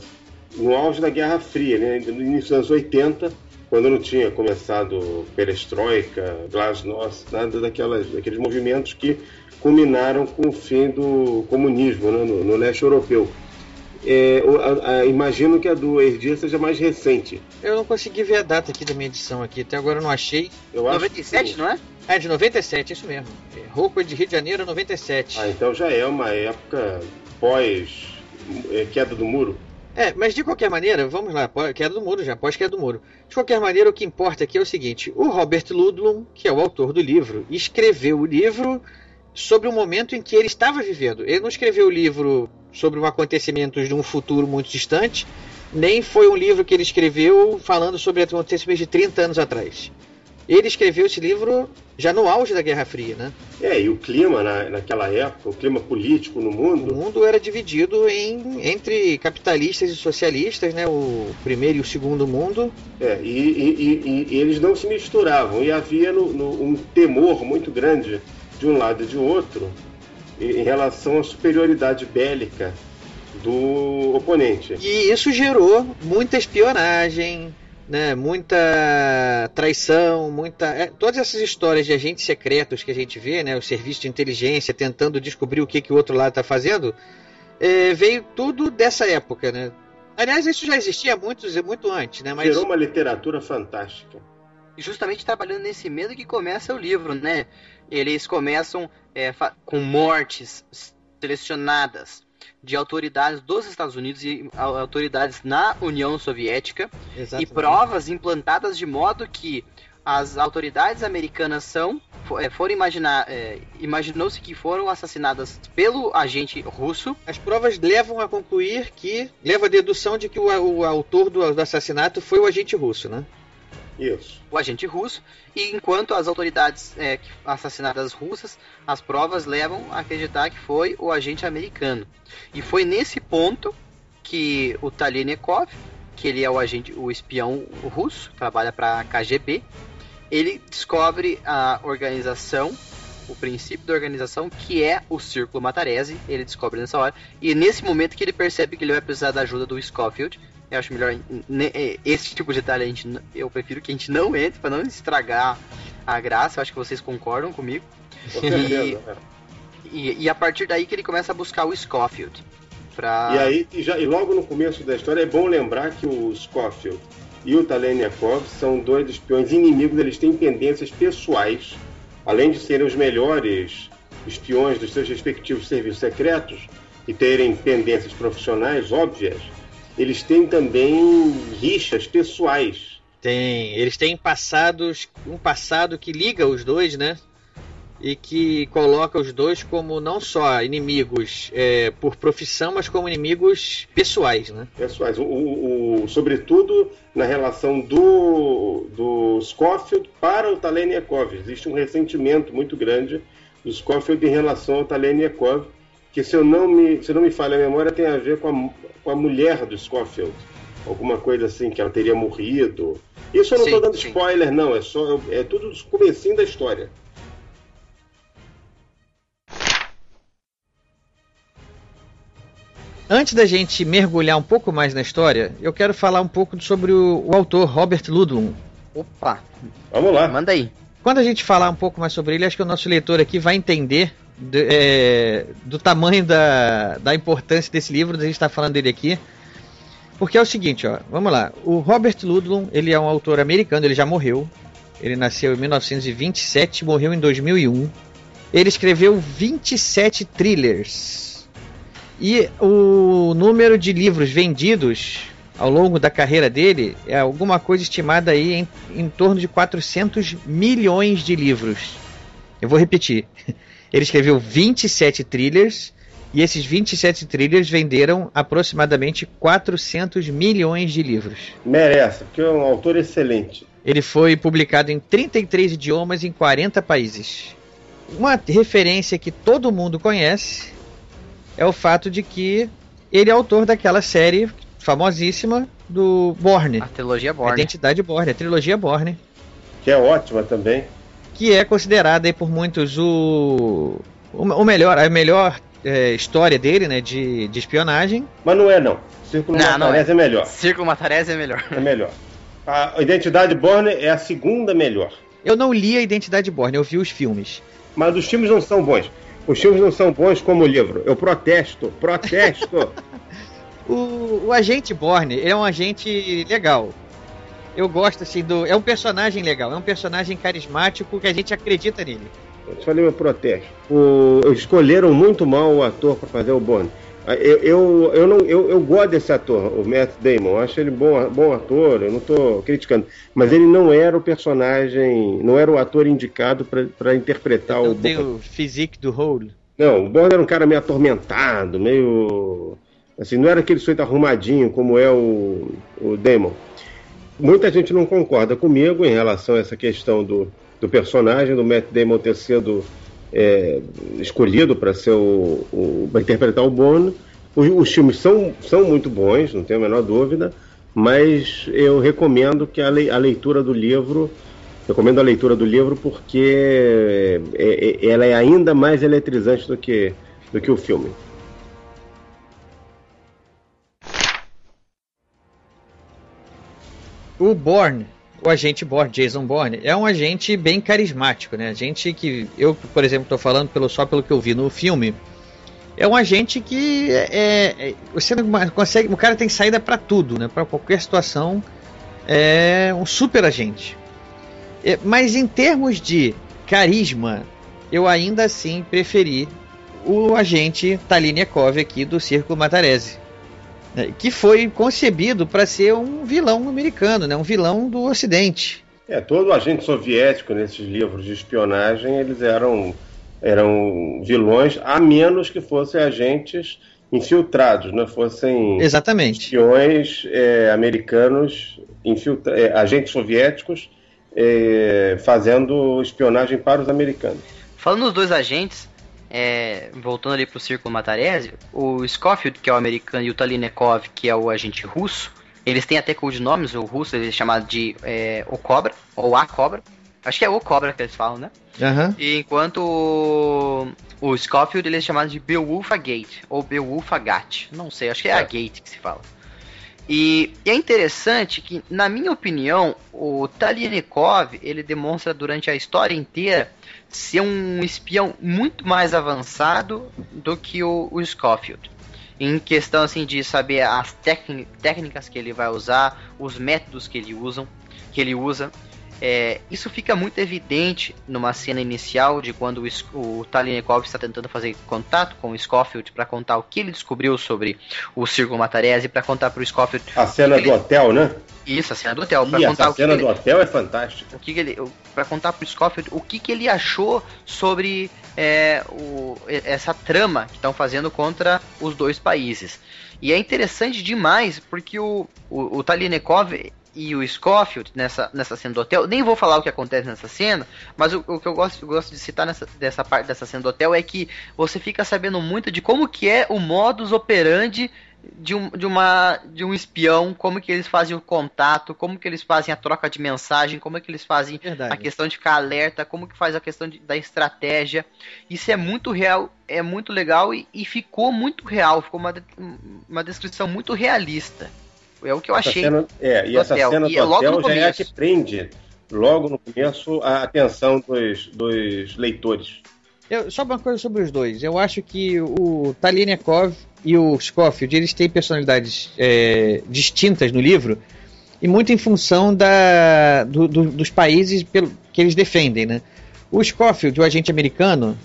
no auge da Guerra Fria, né? no início dos anos 80, quando não tinha começado perestroika, glasnost, nada daquelas, daqueles movimentos que culminaram com o fim do comunismo né? no, no leste europeu. É, a, a, imagino que a do Erdia seja mais recente. Eu não consegui ver a data aqui da minha edição aqui, até agora eu não achei. Eu 97, não é? É, de 97, isso mesmo. Roupa de Rio de Janeiro, 97. Ah, então já é uma época pós é, queda do muro. É, mas de qualquer maneira, vamos lá, queda do muro já, pós-queda do muro. De qualquer maneira, o que importa aqui é o seguinte: o Robert Ludlum, que é o autor do livro, escreveu o livro sobre o momento em que ele estava vivendo. Ele não escreveu o livro sobre um acontecimento de um futuro muito distante, nem foi um livro que ele escreveu falando sobre acontecimentos de 30 anos atrás. Ele escreveu esse livro já no auge da Guerra Fria, né? É, e o clima na, naquela época, o clima político no O mundo, mundo era dividido em, entre capitalistas e socialistas, né? O primeiro e o segundo mundo. é, e, e- e- e eles não se misturavam. E havia no- no- um temor muito grande de um lado e de outro em relação à superioridade bélica do oponente. E isso gerou muita espionagem, né? Muita traição, muita. é, todas essas histórias de agentes secretos que a gente vê, né? O serviço de inteligência tentando descobrir o que, que o outro lado está fazendo, é, veio tudo dessa época, né? Aliás, isso já existia muito, muito antes, né? Mas Gerou uma literatura fantástica. justamente trabalhando nesse medo que começa o livro, né? Eles começam é, com mortes selecionadas de autoridades dos Estados Unidos e autoridades na União Soviética e Exatamente. provas implantadas de modo que as autoridades americanas são é, foram imaginar é, imaginou-se que foram assassinadas pelo agente russo As provas levam a concluir que. leva a dedução de que o, o autor do, do assassinato foi o agente russo, né? Isso. o agente russo, e enquanto as autoridades é, assassinadas russas, as provas levam a acreditar que foi o agente americano. E foi nesse ponto que o Talenekov, que ele é o agente, o espião russo, trabalha para a KGB, ele descobre a organização, o princípio da organização, que é o Círculo Matarese, ele descobre nessa hora, e nesse momento que ele percebe que ele vai precisar da ajuda do Schofield, eu acho melhor ne- eh, esse tipo de detalhe a gente, eu prefiro que a gente não entre para não estragar a graça. Eu acho que vocês concordam comigo. Com certeza. é. E, e a partir daí que ele começa a buscar o Scofield. Pra... E aí, e, já, e logo no começo da história, é bom lembrar que o Scofield e o Talenjakov são dois espiões inimigos, eles têm tendências pessoais, além de serem os melhores espiões dos seus respectivos serviços secretos e terem tendências profissionais óbvias, eles têm também rixas pessoais. Tem. Eles têm passados. Um passado que liga os dois, né? E que coloca os dois como não só inimigos é, por profissão, mas como inimigos pessoais, né? pessoais, o, o- o- sobretudo na relação do, do Scofield para o Talenjakov. Existe um ressentimento muito grande do Scofield em relação ao Talenjakov, que se eu não me, se não me falha a memória tem a ver com a, com a mulher do Scofield. Alguma coisa assim, que ela teria morrido. Isso eu não Sim, estou dando sim. spoiler, não, é só é tudo do comecinho da história. Antes da gente mergulhar um pouco mais na história, eu quero falar um pouco sobre o, o autor Robert Ludlum. Opa, Vamos lá. manda aí. Quando a gente falar um pouco mais sobre ele, acho que o nosso leitor aqui vai entender do, é, do tamanho da, da importância desse livro, da gente estar falando dele aqui. Porque é o seguinte, ó, vamos lá. O Robert Ludlum, ele é um autor americano, ele já morreu. Ele nasceu em 1927, morreu em 2001. Ele escreveu 27 thrillers. E o número de livros vendidos ao longo da carreira dele é alguma coisa estimada aí em, em torno de 400 milhões de livros. Eu vou repetir. Ele escreveu 27 thrillers e esses 27 thrillers venderam aproximadamente 400 milhões de livros. Merece, porque é um autor excelente. Ele foi publicado em 33 idiomas em 40 países. Uma referência que todo mundo conhece é o fato de que ele é autor daquela série famosíssima do Borne. A trilogia A Borne. Identidade Borne, a trilogia Borne, Que é ótima também. Que é considerada aí por muitos o, o, melhor, a melhor é, história dele, né, de, de espionagem. Mas não é, não. Círculo Não, não Matarese é melhor. Círculo Matarese é melhor. É melhor. A Identidade Borne é a segunda melhor. Eu não li a Identidade Borne, eu vi os filmes. Mas os filmes não são bons. Os filmes não são bons como o livro. Eu protesto, protesto. O, o agente Borne, ele é um agente legal. Eu gosto assim do. É um personagem legal, é um personagem carismático que a gente acredita nele. Eu te falei meu protesto. O, escolheram muito mal o ator para fazer o Bond. Eu, eu, eu, não, eu, eu gosto desse ator, o Matt Damon. Eu acho ele bom, bom ator, eu não estou criticando. Mas ele não era o personagem, não era o ator indicado para interpretar não o. tem o physique do Hole. Não, o Bond era um cara meio atormentado, meio. Assim, não era aquele sujeito arrumadinho como é o, o Damon. Muita gente não concorda comigo em relação a essa questão do, do personagem, do Matt Damon ter sido é, escolhido para ser o, o interpretar o Bond. Os, os, filmes são, são muito bons, não tenho a menor dúvida, mas eu recomendo que a, le, a leitura do livro recomendo a leitura do livro porque é, é, ela é ainda mais eletrizante do que, do que o filme. O Bourne, o agente Bourne, Jason Bourne, é um agente bem carismático, né? Agente que eu, por exemplo, estou falando pelo, só pelo que eu vi no filme. É um agente que é, é, você não consegue, o cara tem saída para tudo, né? Para qualquer situação, é um super agente. É, mas em termos de carisma, eu ainda assim preferi o agente Talinikov aqui do Circo Matarese. Né, que foi concebido para ser um vilão americano, né, um vilão do Ocidente. É, todo agente soviético nesses livros de espionagem, eles eram, eram vilões, a menos que fossem agentes infiltrados, né? fossem Exatamente. espiões é, americanos, infiltra é, agentes soviéticos é, fazendo espionagem para os americanos. Falando dos dois agentes, é, voltando ali para o Círculo Matarese, o Schofield, que é o americano, e o Talinekov, que é o agente russo, eles têm até codinomes, o russo ele é chamado de é, O Cobra, ou A Cobra. Acho que é O Cobra que eles falam, né? Uhum. E enquanto o, o Schofield ele é chamado de Beowulfa Gate, ou Beowulfa Gat. Não sei, acho que é, é. a Gate que se fala. E, e, é interessante que, na minha opinião, o Talianikov ele demonstra durante a história inteira ser um espião muito mais avançado do que o, o Schofield. Em questão assim de saber as técnicas que ele vai usar, os métodos que ele usa, que ele usa. É, isso fica muito evidente numa cena inicial de quando o, o Talinikov está tentando fazer contato com o Scofield para contar o que ele descobriu sobre o Círculo Matarese para contar para o Scofield. A cena do ele... hotel, né? Isso, a cena do hotel. Ih, contar essa cena do ele... hotel é fantástica. O que, que ele, para contar para o Scofield o que, que ele achou sobre é, o, essa trama que estão fazendo contra os dois países. E é interessante demais porque o, o, o Talinikov e o Scofield nessa, nessa cena do hotel. Nem vou falar o que acontece nessa cena, mas o, o que eu gosto, eu gosto de citar nessa dessa parte dessa cena do hotel é que você fica sabendo muito de como que é o modus operandi de um, de, uma, de um espião, como que eles fazem o contato, como que eles fazem a troca de mensagem, como é que eles fazem Verdade. a questão de ficar alerta, como que faz a questão de, da estratégia. Isso é muito real, é muito legal e, e ficou muito real, ficou uma, uma descrição muito realista. É o que eu essa achei. Cena, é, e essa hotel. cena do e é hotel já é a que prende logo no começo a atenção dos, dos leitores. Eu, só uma coisa sobre os dois. Eu acho que o Talinikov e o Scofield eles têm personalidades é, distintas no livro e muito em função da, do, do, dos países pelo, que eles defendem, né? O Scofield, o agente americano,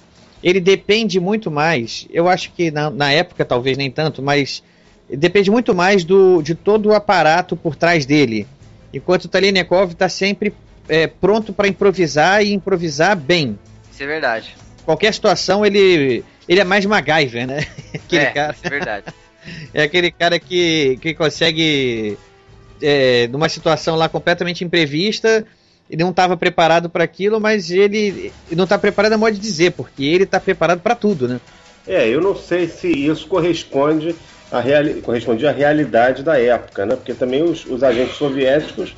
ele depende muito mais. Eu acho que na, na época talvez nem tanto, mas depende muito mais do, de todo o aparato por trás dele. Enquanto o Talinikov está sempre é, pronto para improvisar e improvisar bem. Isso é verdade. Qualquer situação ele, ele é mais MacGyver, né? aquele é, cara. é verdade. é aquele cara que, que consegue, é, numa situação lá completamente imprevista, ele não estava preparado para aquilo, mas ele, ele não está preparado a modo de dizer, porque ele está preparado para tudo, né? É, eu não sei se isso corresponde a reali correspondia à realidade da época, né? porque também os, os agentes soviéticos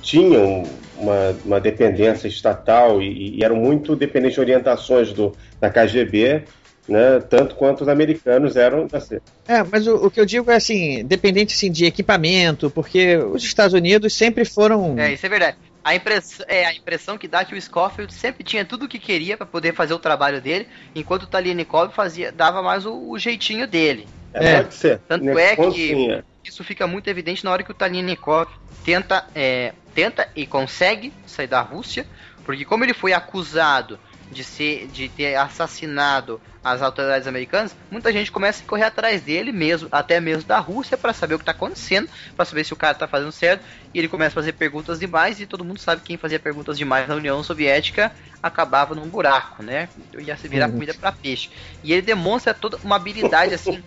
tinham uma, uma dependência estatal e, e, eram muito dependentes de orientações do, da KGB, né? tanto quanto os americanos eram da CIA. É, mas o, o, que eu digo é assim, dependente assim, de equipamento, porque os Estados Unidos sempre foram. É, isso é verdade. A impressão, é, a impressão que dá é que o Scofield sempre tinha tudo o que queria para poder fazer o trabalho dele, enquanto o Talianikov fazia, dava mais o, o jeitinho dele. É, pode ser. Tanto é que isso fica muito evidente na hora que o Talianikov tenta, é, tenta e consegue sair da Rússia, porque como ele foi acusado de ser de ter assassinado as autoridades americanas, muita gente começa a correr atrás dele mesmo, até mesmo da Rússia, para saber o que está acontecendo, para saber se o cara está fazendo certo. E ele começa a fazer perguntas demais, e todo mundo sabe que quem fazia perguntas demais na União Soviética acabava num buraco, né? Ia se virar comida para peixe. E ele demonstra toda uma habilidade assim.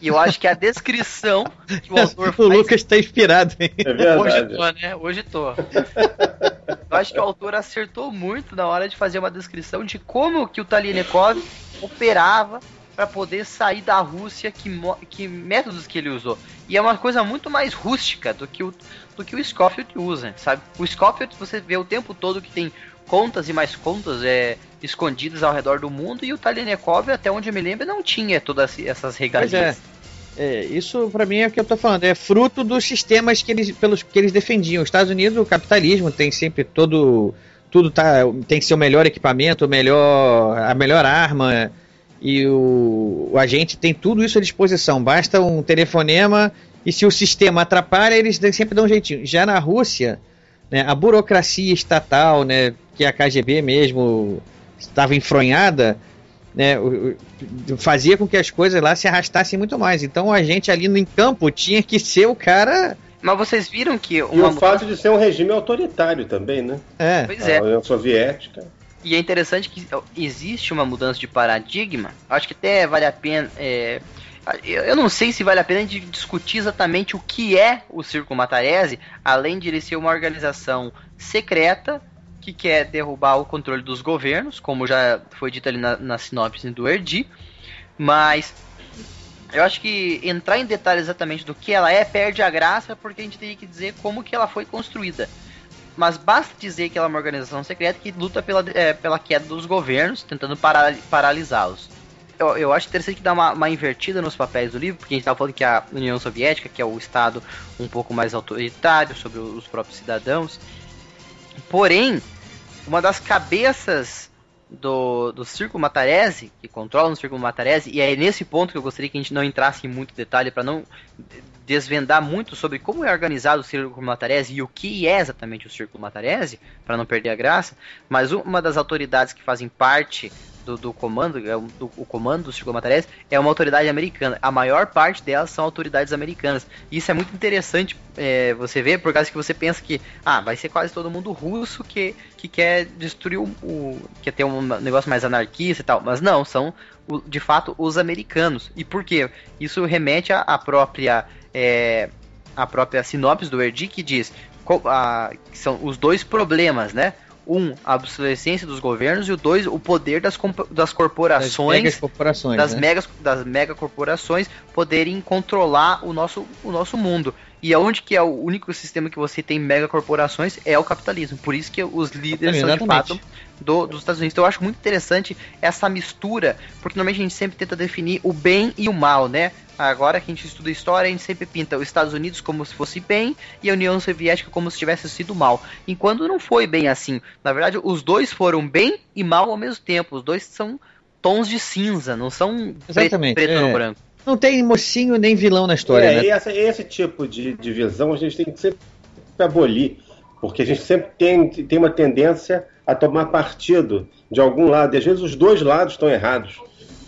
e eu acho que a descrição que o autor o faz. Lucas tá inspirado, hein? É verdade. Hoje tô, né? Hoje tô. Eu acho que o autor acertou muito na hora de fazer uma descrição de como que o Talinekov operava para poder sair da Rússia, que, que métodos que ele usou. E é uma coisa muito mais rústica do que o, do que o Scofield usa, sabe? O Scofield você vê o tempo todo que tem contas e mais contas é, escondidas ao redor do mundo, e o Talinekov, até onde eu me lembro, não tinha todas essas regalias. É. É, isso pra mim é o que eu tô falando, é fruto dos sistemas que eles, pelos que eles defendiam. Os Estados Unidos, o capitalismo tem sempre todo tudo tá tem que ser o melhor equipamento, o melhor a melhor arma e o, o agente tem tudo isso à disposição. Basta um telefonema e se o sistema atrapalha, eles sempre dão um jeitinho. Já na Rússia, né, a burocracia estatal, né, que a KGB mesmo estava enfronhada, né, fazia com que as coisas lá se arrastassem muito mais. Então a gente ali no campo tinha que ser o cara. Mas vocês viram que E uma o fato de ser um regime autoritário também, né? É. Pois é. A União Soviética. E é interessante que existe uma mudança de paradigma. Acho que até vale a pena. é, eu não sei se vale a pena de discutir exatamente o que é o Círculo Matarese, além de ele ser uma organização secreta que quer derrubar o controle dos governos, como já foi dito ali na, na sinopse do Erdi. Mas eu acho que entrar em detalhes exatamente do que ela é perde a graça, porque a gente teria que dizer como que ela foi construída. Mas basta dizer que ela é uma organização secreta que luta pela, é, pela queda dos governos, tentando paral- paralisá-los. Eu, eu acho interessante que dá uma, uma invertida nos papéis do livro, porque a gente estava falando que a União Soviética, que é o Estado um pouco mais autoritário sobre os próprios cidadãos. Porém, uma das cabeças do, do Círculo Matarese, que controla o Círculo Matarese, e é nesse ponto que eu gostaria que a gente não entrasse em muito detalhe para não desvendar muito sobre como é organizado o Círculo Matarese e o que é exatamente o Círculo Matarese, para não perder a graça, mas uma das autoridades que fazem parte do, do comando, é do, o comando do Círculo Matarese, é uma autoridade americana. A maior parte delas são autoridades americanas. Isso é muito interessante é, você ver, por causa que você pensa que ah, vai ser quase todo mundo russo que, que quer destruir o, o. quer ter um negócio mais anarquista e tal. Mas não, são de fato os americanos. E por quê? Isso remete à própria. é, a própria sinopse do Erdi que diz que são os dois problemas, né? Um, a obsolescência dos governos e o dois, o poder das, das corporações, megas corporações, das né? megas, das mega corporações poderem controlar o nosso, o nosso mundo. E aonde que é o único sistema que você tem mega corporações é o capitalismo. Por isso que os líderes são de fato do- dos Estados Unidos. Então eu acho muito interessante essa mistura, porque normalmente a gente sempre tenta definir o bem e o mal, né? Agora que a gente estuda história, a gente sempre pinta os Estados Unidos como se fosse bem e a União Soviética como se tivesse sido mal. Enquanto não foi bem assim. Na verdade, os dois foram bem e mal ao mesmo tempo. Os dois são tons de cinza, não são preto, Exatamente, preto é. no branco. Não tem mocinho nem vilão na história, É, né? e essa- esse tipo de divisão a gente tem que sempre abolir, porque a gente sempre tem, tem uma tendência a tomar partido de algum lado, e às vezes os dois lados estão errados.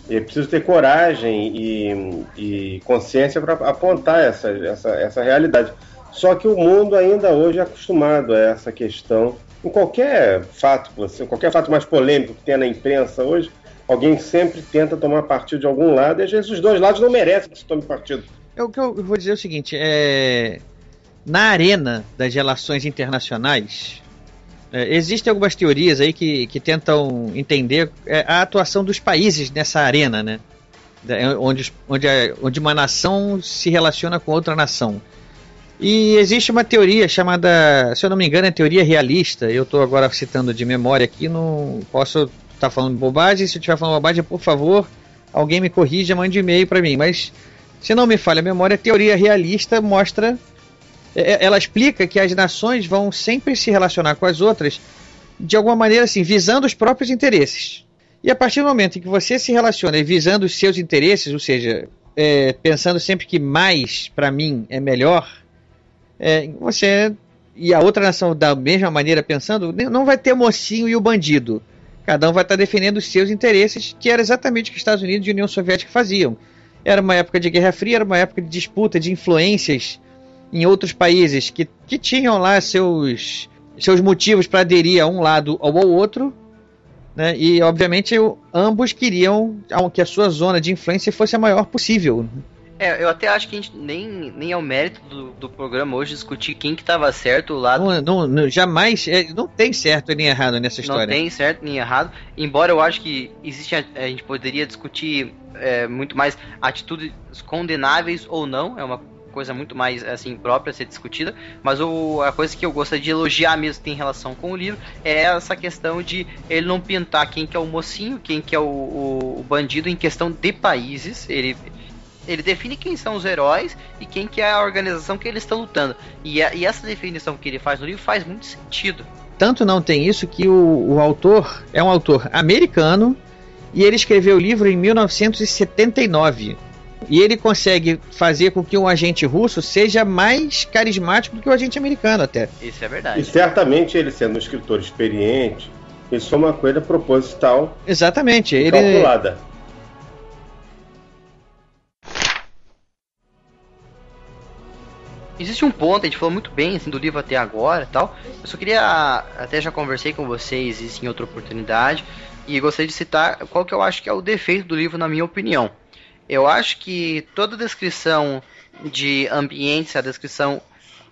É preciso ter coragem e, e consciência para apontar essa, essa, essa realidade. Só que o mundo ainda hoje é acostumado a essa questão. Em qualquer fato, você, qualquer fato mais polêmico que tenha na imprensa hoje, alguém sempre tenta tomar partido de algum lado, e às vezes os dois lados não merecem que se tome partido. É o que eu vou dizer o seguinte, é na arena das relações internacionais é, existem algumas teorias aí que, que tentam entender é, a atuação dos países nessa arena, né? Da- é, Onde, onde, a- onde uma nação se relaciona com outra nação. E existe uma teoria chamada, se eu não me engano, é teoria realista. Eu estou agora citando de memória aqui, não posso estar falando bobagem. Se eu estiver falando bobagem, por favor, alguém me corrija, mande e-mail para mim. Mas se não me falha a memória, a teoria realista mostra. É- é- Ela explica que as nações vão sempre se relacionar com as outras de alguma maneira assim, visando os próprios interesses. E a partir do momento em que você se relaciona visando os seus interesses, ou seja, é, pensando sempre que mais para mim é melhor, é, você e a outra nação da mesma maneira pensando, não vai ter o mocinho e o bandido. Cada um vai estar defendendo os seus interesses, que era exatamente o que Estados Unidos e União Soviética faziam. Era uma época de Guerra Fria, era uma época de disputa de influências em outros países que, que tinham lá seus, seus motivos para aderir a um lado ou ao outro. Né? E, obviamente, ambos queriam que a sua zona de influência fosse a maior possível. É, eu até acho que a gente nem, nem é o mérito do, do programa hoje discutir quem que tava certo lá. Não, não, não, jamais, é, não tem certo nem errado nessa história. Não tem certo nem errado, embora eu acho que existe, a, a gente poderia discutir é, muito mais atitudes condenáveis ou não, é uma coisa muito mais assim própria a ser discutida, mas o, a coisa que eu gostaria de elogiar mesmo tem relação com o livro é essa questão de ele não pintar quem que é o mocinho, quem que é o, o, o bandido em questão de países, ele ele define quem são os heróis e quem que é a organização que eles estão lutando. E, a, e, essa definição que ele faz no livro faz muito sentido. Tanto não tem isso que o, o autor é um autor americano e ele escreveu o livro em 1979. E ele consegue fazer com que um agente russo seja mais carismático do que o agente americano, até. Isso é verdade. E certamente ele, sendo um escritor experiente, isso foi uma coisa proposital. Exatamente. Ele... Calculada. Existe um ponto, a gente falou muito bem assim, do livro até agora tal. Eu só queria. Até já conversei com vocês isso em outra oportunidade. E gostaria de citar qual que eu acho que é o defeito do livro, na minha opinião. Eu acho que toda descrição de ambientes, a descrição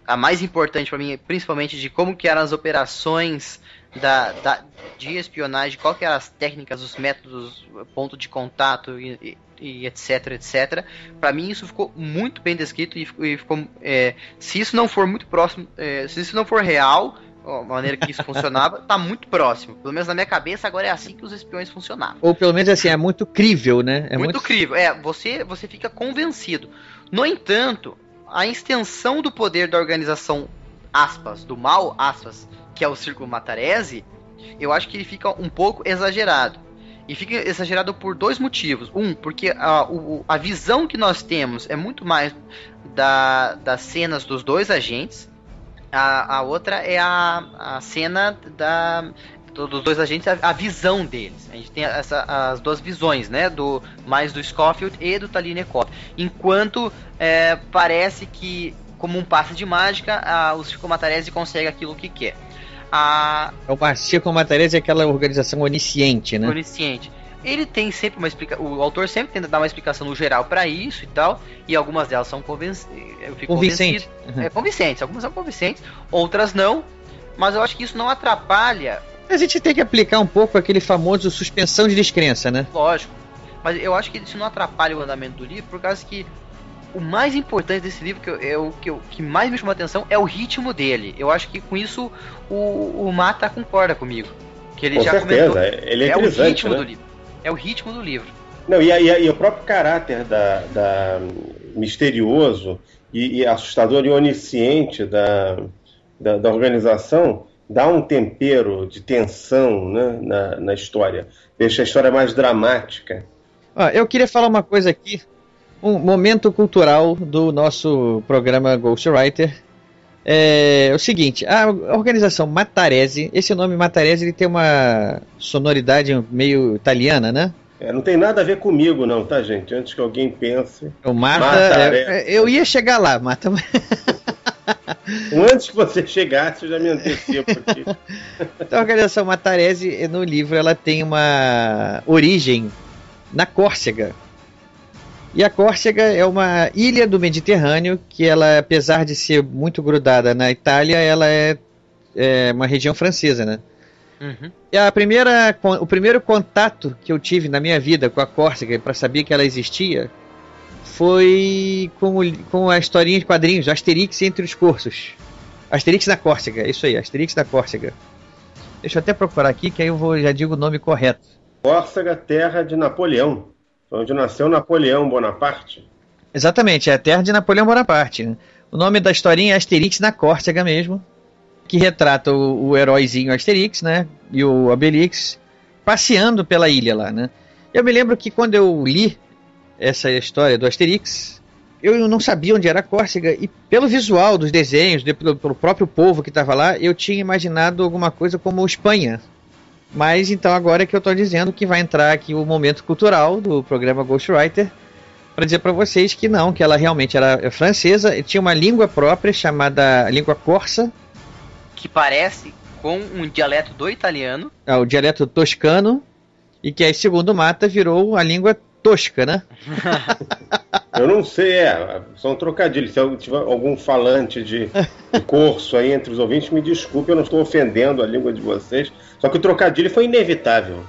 a mais importante para mim, principalmente de como que eram as operações da, da, de espionagem, qual que eram as técnicas, os métodos, ponto de contato e, e etc, etc. Para mim isso ficou muito bem descrito e, e ficou, é, se isso não for muito próximo, é, se isso não for real, a maneira que isso funcionava, tá muito próximo. Pelo menos na minha cabeça, agora é assim que os espiões funcionavam. Ou pelo menos assim, é muito crível, né? É muito, muito crível. É, você, você fica convencido. No entanto, a extensão do poder da organização, aspas, do mal, aspas, que é o Círculo Matarese, eu acho que ele fica um pouco exagerado. E fica exagerado por dois motivos. Um, porque a, o, a visão que nós temos é muito mais da, das cenas dos dois agentes, a, a outra é a, a cena da, dos dois agentes, a, a, visão deles. A gente tem essa, as duas visões, né? Do, mais do Scofield e do Talinekov. Enquanto é, parece que, como um passe de mágica, a, o Circo Matarese consegue aquilo que quer. A... É o Circo Matarese é aquela organização onisciente, né? Onisciente ele tem sempre uma explicação. O autor sempre tenta dar uma explicação no geral para isso e tal. E algumas delas são convenc... convincentes. Uhum. É, convincentes. Algumas são convincentes, outras não. Mas eu acho que isso não atrapalha. A gente tem que aplicar um pouco aquele famoso suspensão de descrença, né? Lógico. Mas eu acho que isso não atrapalha o andamento do livro, por causa que o mais importante desse livro, que, eu, é o que, eu, que mais me chamou a atenção, é o ritmo dele. Eu acho que com isso o, o Mata concorda comigo. Que ele com já certeza. comentou. Ele é, é o ritmo né? do livro. É o ritmo do livro. Não, e, e, e o próprio caráter da, da misterioso e, e, assustador e onisciente da, da, da, organização dá um tempero de tensão né, na, na história. Deixa a história mais dramática. Ah, eu queria falar uma coisa aqui. Um momento cultural do nosso programa Ghostwriter. É o seguinte, a organização Matarese, esse nome Matarese ele tem uma sonoridade meio italiana, né? É, não tem nada a ver comigo, não, tá, gente? Antes que alguém pense. O Mata, é, eu ia chegar lá, Mata. Antes que você chegasse, eu já me antecipo aqui. então, a organização Matarese, no livro, ela tem uma origem na Córcega. E a Córcega é uma ilha do Mediterrâneo que ela, apesar de ser muito grudada na Itália, ela é, é uma região francesa, né? Uhum. E a primeira, o primeiro contato que eu tive na minha vida com a Córcega para saber que ela existia foi com, com a historinha de quadrinhos, Asterix entre os cursos. Asterix na Córcega, isso aí, Asterix na Córcega. Deixa eu até procurar aqui que aí eu vou, já digo o nome correto. Córcega, terra de Napoleão onde nasceu Napoleão Bonaparte. Exatamente, é a terra de Napoleão Bonaparte. Né? O nome da historinha é Asterix na Córcega mesmo, que retrata o, o heróizinho Asterix, né, e o Obelix passeando pela ilha lá, né. Eu me lembro que quando eu li essa história do Asterix, eu não sabia onde era Córcega e pelo visual dos desenhos, de, pelo, pelo, próprio povo que estava lá, eu tinha imaginado alguma coisa como Espanha. Mas então agora é que eu estou dizendo que vai entrar aqui o momento cultural do programa Ghostwriter para dizer para vocês que não, que ela realmente era francesa e tinha uma língua própria chamada língua corsa, que parece com um dialeto do italiano. É, o dialeto toscano e que aí segundo Mata virou a língua tosca, né? Eu não sei, é, são trocadilhos. Se tiver algum falante de, de curso aí entre os ouvintes, me desculpe, eu não estou ofendendo a língua de vocês. Só que o trocadilho foi inevitável.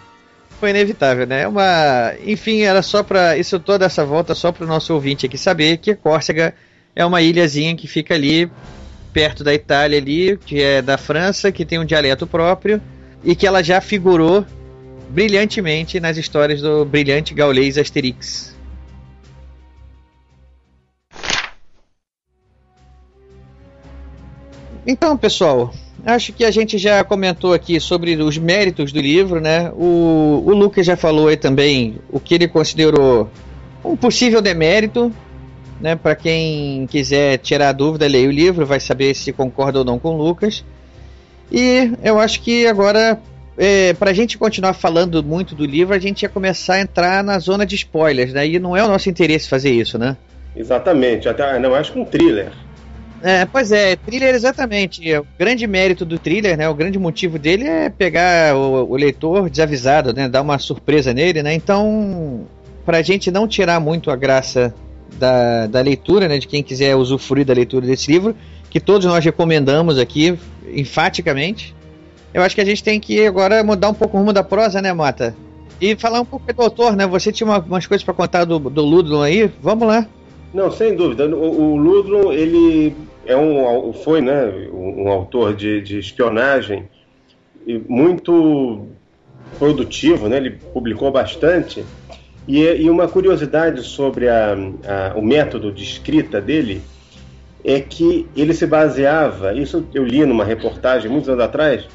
Foi inevitável, né? Uma, enfim, era só para isso toda essa volta só para o nosso ouvinte aqui saber que Córcega é uma ilhazinha que fica ali perto da Itália ali, que é da França, que tem um dialeto próprio e que ela já figurou brilhantemente nas histórias do brilhante gaulês Asterix. Então, pessoal, acho que a gente já comentou aqui sobre os méritos do livro, né? O, o Lucas já falou aí também o que ele considerou um possível demérito, né? Para quem quiser tirar dúvida, leia o livro, vai saber se concorda ou não com o Lucas. E eu acho que agora, é, para a gente continuar falando muito do livro, a gente ia começar a entrar na zona de spoilers, né? E não é o nosso interesse fazer isso, né? Exatamente, até não acho que um thriller. É, pois é, thriller exatamente. O grande mérito do thriller, né? O grande motivo dele é pegar o, o leitor desavisado, né? Dar uma surpresa nele, né? Então, pra gente não tirar muito a graça da, da leitura, né? De quem quiser usufruir da leitura desse livro, que todos nós recomendamos aqui, enfaticamente. Eu acho que a gente tem que agora mudar um pouco o rumo da prosa, né, Mata? E falar um pouco do autor, né? Você tinha uma, umas coisas para contar do, do Ludlum aí? Vamos lá. Não, sem dúvida. O, o Ludlum, ele é um, foi né, um, autor de, de espionagem muito produtivo, né, ele publicou bastante. E, e uma curiosidade sobre a, a, o método de escrita dele é que ele se baseava, isso eu li numa reportagem muitos anos atrás,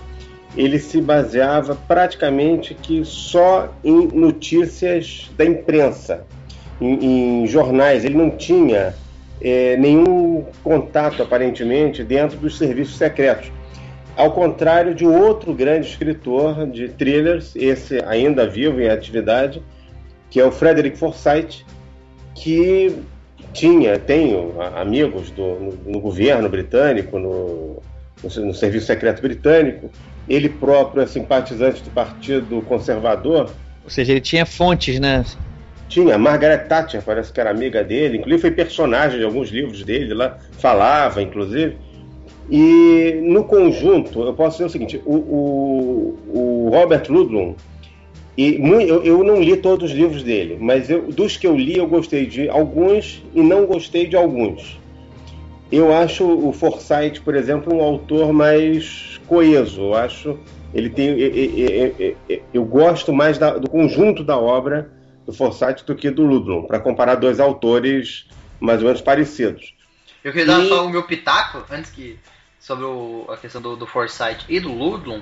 ele se baseava praticamente que só em notícias da imprensa, em, em jornais. Ele não tinha é, nenhum contato, aparentemente, dentro dos serviços secretos. Ao contrário de outro grande escritor de thrillers, esse ainda vivo em atividade, que é o Frederick Forsyth, que tinha, tem amigos do, no, no governo britânico, no, no, no, serviço secreto britânico. Ele próprio é simpatizante do Partido Conservador. Ou seja, ele tinha fontes, né? Tinha, Margaret Thatcher parece que era amiga dele, inclusive foi personagem de alguns livros dele lá, falava, inclusive. E no conjunto, eu posso dizer o seguinte: o, o, o Robert Ludlum, e eu, eu, não li todos os livros dele, mas eu, dos que eu li, eu gostei de alguns e não gostei de alguns. Eu acho o Forsyth, por exemplo, um autor mais coeso. Eu acho ele tem, eu, eu, eu gosto mais da, do conjunto da obra do Forsyth do que do Ludlum, para comparar dois autores mais ou menos parecidos. Eu queria dar só o meu pitaco, antes que. sobre o, a questão do, do Forsyth e do Ludlum.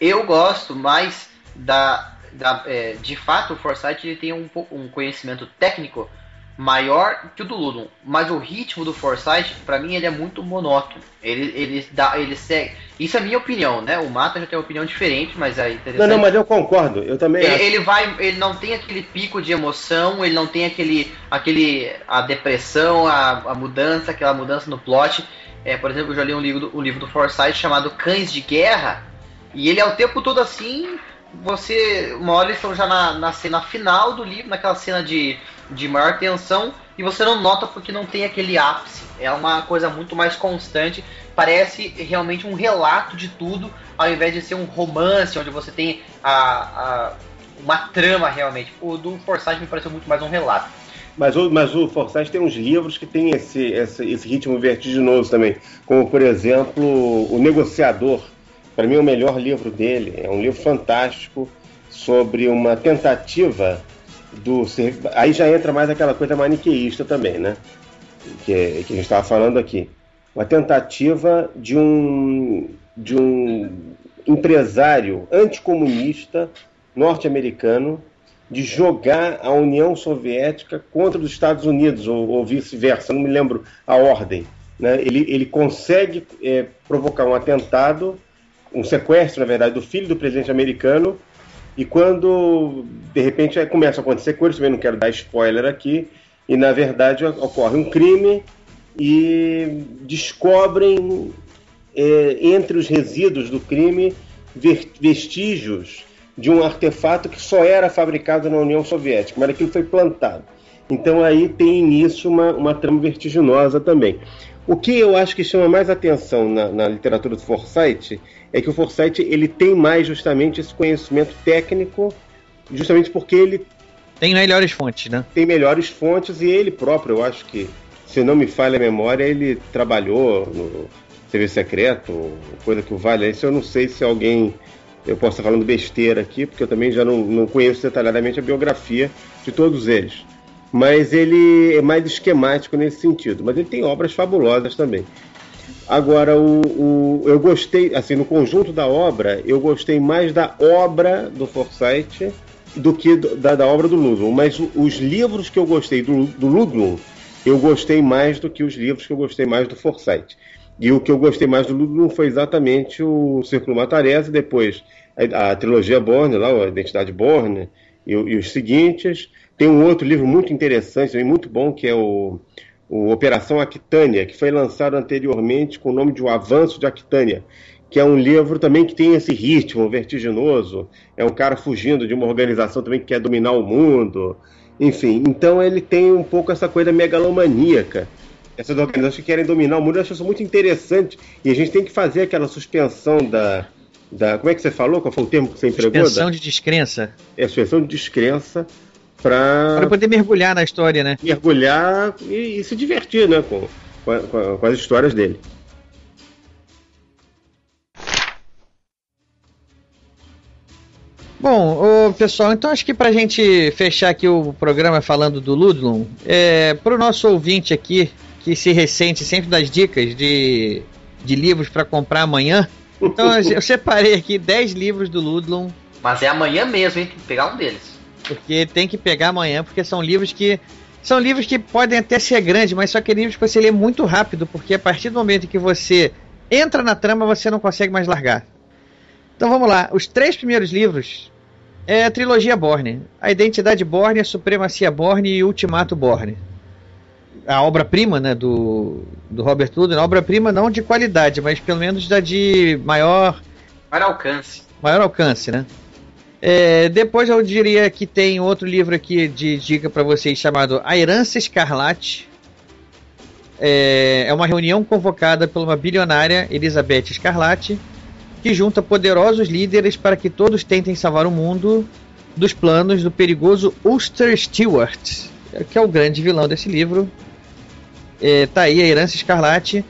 Eu gosto mais da. da é, de fato, o Forsyth ele tem um, um conhecimento técnico maior que o do Ludum, mas o ritmo do Forsyth, para mim, ele é muito monótono. Ele, ele dá, ele segue. Isso é minha opinião, né? O Mata já tem uma opinião diferente, mas é interessante. Não, não, mas eu concordo. Eu também. Ele, ele, vai, ele não tem aquele pico de emoção, ele não tem aquele, aquele a depressão, a, a mudança, aquela mudança no plot. É, por exemplo, eu já li um livro, um livro do Forsyth chamado Cães de Guerra, e ele é o tempo todo assim. Você, uma hora eles estão já na, na cena final do livro, naquela cena de de maior tensão e você não nota porque não tem aquele ápice. É uma coisa muito mais constante. Parece realmente um relato de tudo, ao invés de ser um romance onde você tem a, a uma trama realmente. O do Forsyth me pareceu muito mais um relato. Mas o, mas o tem uns livros que tem esse, esse, esse ritmo vertiginoso também, como por exemplo O Negociador. Para mim, o melhor livro dele é um livro fantástico sobre uma tentativa do aí já entra mais aquela coisa maniqueísta também, né? Que, que a gente estava falando aqui. Uma tentativa de um, de um empresário anticomunista norte-americano de jogar a União Soviética contra os Estados Unidos, ou, ou vice-versa, não me lembro a ordem. Né? Ele, ele consegue é, provocar um atentado um sequestro, na verdade, do filho do presidente americano. E quando de repente começa a acontecer coisas, também não quero dar spoiler aqui, e na verdade ocorre um crime e descobrem é, entre os resíduos do crime vestígios de um artefato que só era fabricado na União Soviética, mas aquilo foi plantado. Então aí tem início uma, uma trama vertiginosa também. O que eu acho que chama mais atenção na, na literatura do Forsyth é que o Forsyth ele tem mais justamente esse conhecimento técnico, justamente porque ele tem melhores fontes, né? Tem melhores fontes e ele próprio, eu acho que, se não me falha a memória, ele trabalhou no serviço secreto, coisa que o vale. Isso eu não sei se alguém eu posso estar falando besteira aqui, porque eu também já não, não conheço detalhadamente a biografia de todos eles mas ele é mais esquemático nesse sentido. Mas ele tem obras fabulosas também. Agora, o, o, eu gostei, assim, no conjunto da obra, eu gostei mais da obra do Forsyth do que do, da, da, obra do Ludlum. Mas os livros que eu gostei do, do Ludlum, eu gostei mais do que os livros que eu gostei mais do Forsyth. E o que eu gostei mais do Ludlum foi exatamente o Círculo Matarese, depois a, a trilogia Borne, lá, a Identidade Borne, e, e os seguintes. Tem um outro livro muito interessante, também muito bom, que é o, o Operação Aquitânia, que foi lançado anteriormente com o nome de O Avanço de Aquitânia, que é um livro também que tem esse ritmo vertiginoso. É um cara fugindo de uma organização também que quer dominar o mundo. Enfim, então ele tem um pouco essa coisa megalomaníaca. Essas organizações que querem dominar o mundo, eu acho isso muito interessante. E a gente tem que fazer aquela suspensão da. da como é que você falou? Qual foi o termo que você empregou? Suspensão de descrença. É, suspensão de descrença para poder mergulhar na história, né? Mergulhar e, e se divertir, né, com, com, com, as histórias dele. Bom, ô, pessoal, então acho que para a gente fechar aqui o programa falando do Ludlum, é, para o nosso ouvinte aqui, que se ressente sempre das dicas de, de livros para comprar amanhã, então eu separei aqui 10 livros do Ludlum. Mas é amanhã mesmo, hein? Tem que pegar um deles. Porque tem que pegar amanhã, porque são livros que. São livros que podem até ser grandes, mas só que livros que você lê muito rápido, porque a partir do momento que você entra na trama, você não consegue mais largar. Então vamos lá. Os três primeiros livros é a trilogia Borne. A Identidade Borne, a Supremacia Borne e Ultimato Borne. A obra-prima né, do, do Robert Ludlum, obra-prima não de qualidade, mas pelo menos da de maior... Maior alcance. Maior alcance, né? É, depois eu diria que tem outro livro aqui de dica para vocês chamado A Herança Escarlate. É, é uma reunião convocada por uma bilionária, Elizabeth Escarlate, que junta poderosos líderes para que todos tentem salvar o mundo dos planos do perigoso Ulster Stewart, que é o grande vilão desse livro. É, tá aí a Herança Escarlate.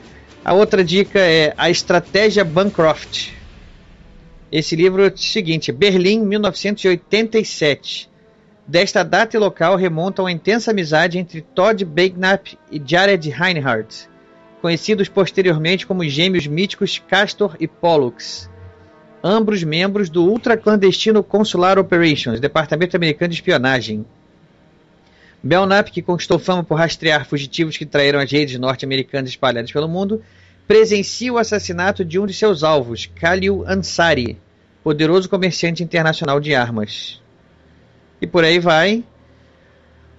A outra dica é A Estratégia Bancroft esse livro é o seguinte: Berlim, 1987. Desta data e local remonta uma intensa amizade entre Todd Bagnap e Jared Reinhardt, conhecidos posteriormente como gêmeos míticos Castor e Pollux, ambos membros do ultra-clandestino Consular Operations, Departamento Americano de Espionagem. Belknap, que conquistou fama por rastrear fugitivos que traíram as redes norte-americanas espalhadas pelo mundo, presencia o assassinato de um de seus alvos, Khalil Ansari, poderoso comerciante internacional de armas. E por aí vai.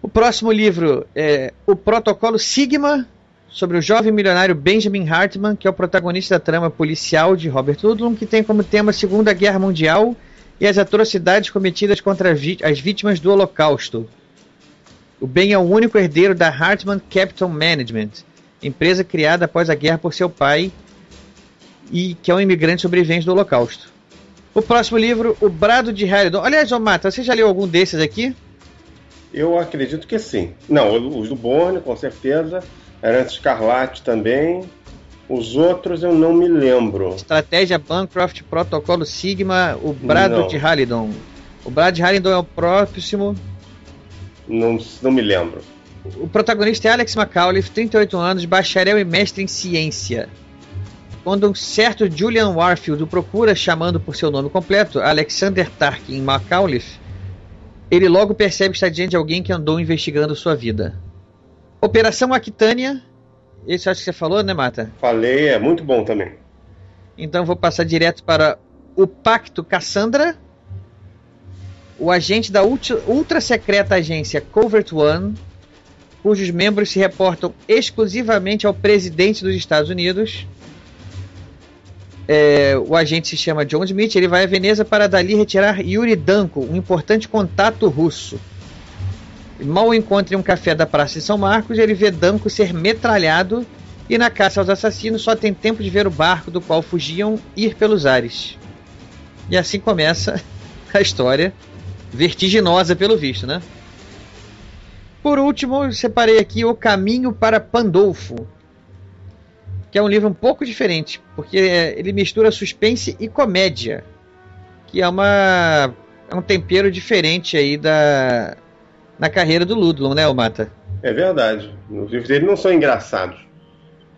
O próximo livro é O Protocolo Sigma, sobre o jovem milionário Benjamin Hartman, que é o protagonista da trama policial de Robert Ludlum, que tem como tema a Segunda Guerra Mundial e as atrocidades cometidas contra as vítimas do Holocausto. O Ben é o único herdeiro da Hartman Capital Management, empresa criada após a guerra por seu pai e que é um imigrante sobrevivente do Holocausto. O próximo livro, O Brado de Harridan. Aliás, ô Mata, você já leu algum desses aqui? Eu acredito que sim. Não, os do Borne, com certeza. Herança Escarlate também. Os outros eu não me lembro. Estratégia Bancroft, Protocolo Sigma, o Brado não. de Halidon. O Brado de Halidon é o próximo. Não, não me lembro. O protagonista é Alex McAuliffe, 38 anos, bacharel e mestre em ciência. Quando um certo Julian Warfield o procura chamando por seu nome completo, Alexander Tarkin Macauliffe, ele logo percebe que está diante de alguém que andou investigando sua vida. Operação Aquitânia, esse acho que você falou, né, Mata? Falei, é muito bom também. Então vou passar direto para o Pacto Cassandra, o agente da ultra secreta agência Covert One, cujos membros se reportam exclusivamente ao presidente dos Estados Unidos. É, o agente se chama John Smith. Ele vai a Veneza para dali retirar Yuri Danko, um importante contato russo. Mal encontra em um café da Praça de São Marcos, ele vê Danko ser metralhado e na caça aos assassinos só tem tempo de ver o barco do qual fugiam ir pelos ares. E assim começa a história, vertiginosa pelo visto, né? Por último, separei aqui O Caminho para Pandolfo, que é um livro um pouco diferente, porque ele mistura suspense e comédia, que é uma é um tempero diferente aí da na carreira do Ludlum, né, o Mata? É verdade. Os livros dele não são engraçados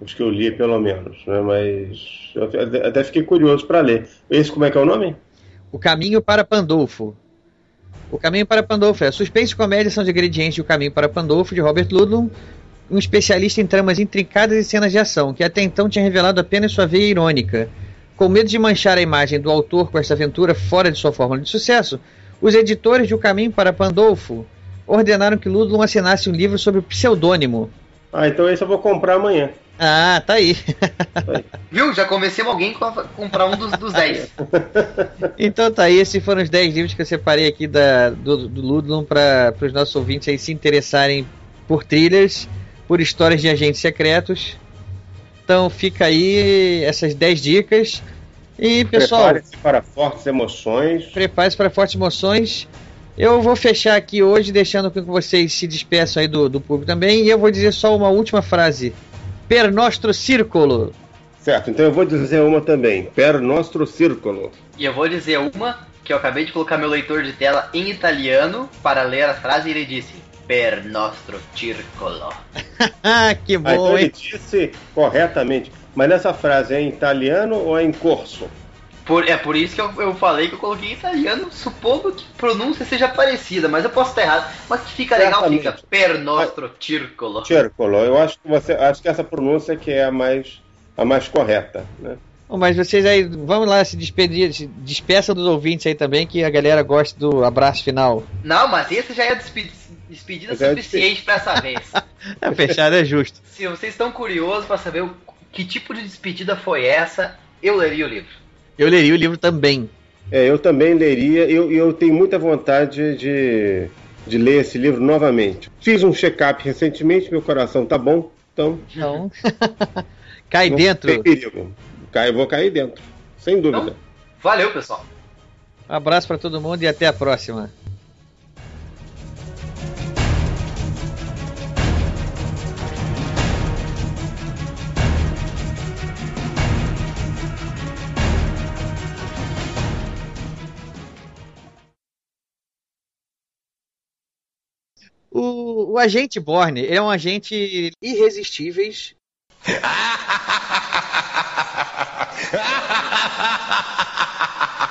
os que eu li, pelo menos, né? mas eu até fiquei curioso para ler. Esse, como é que é o nome? O Caminho para Pandolfo. O Caminho para Pandolfo é suspense e comédia são os ingredientes de O Caminho para Pandolfo, de Robert Ludlum, um especialista em tramas intricadas e cenas de ação, que até então tinha revelado apenas sua veia irônica. Com medo de manchar a imagem do autor com essa aventura fora de sua fórmula de sucesso, os editores de O Caminho para Pandolfo ordenaram que Ludlum assinasse um livro sob o pseudônimo. Ah, então esse eu vou comprar amanhã. Ah, tá aí. Viu? Já convencemos alguém a comprar um dos, dos 10. então tá aí, esses foram os 10 livros que eu separei aqui da, do, do Ludlum para os nossos ouvintes aí se interessarem por thrillers, por histórias de agentes secretos. Então fica aí essas 10 dicas. E pessoal. Prepare-se para fortes emoções. Prepare-se para fortes emoções. Eu vou fechar aqui hoje, deixando que vocês se despeçam aí do, do público também. E eu vou dizer só uma última frase per nostro círculo. Certo, então eu vou dizer uma também, per nostro círculo. E eu vou dizer uma que eu acabei de colocar meu leitor de tela em italiano para ler a frase e ele disse per nostro círculo. que bom, ah, então hein? ele disse corretamente. Mas nessa frase é em italiano ou é em corso? Por, é por isso que eu, eu falei que eu coloquei em italiano, supondo que pronúncia seja parecida, mas eu posso estar errado. Mas que fica legal, fica per nostro círculo. Círculo. Eu acho que você, acho que essa pronúncia que é a mais, a mais correta, né? Bom, mas vocês aí, vamos lá se despedir, se despeça dos ouvintes aí também, que a galera gosta do abraço final. Não, mas esse já é despedida, despedida é suficiente para essa vez. A fechada é justo. Se vocês estão curiosos para saber o, que tipo de despedida foi essa, eu leria o livro. Eu leria o livro também. É, eu também leria. Eu, eu tenho muita vontade de, de ler esse livro novamente. Fiz um check-up recentemente, meu coração tá bom, então. Não. Cai não dentro. Tem perigo. Cai, vou cair dentro, sem dúvida. Então, valeu, pessoal. Um abraço para todo mundo e até a próxima. O, agente Borne é um agente irresistíveis.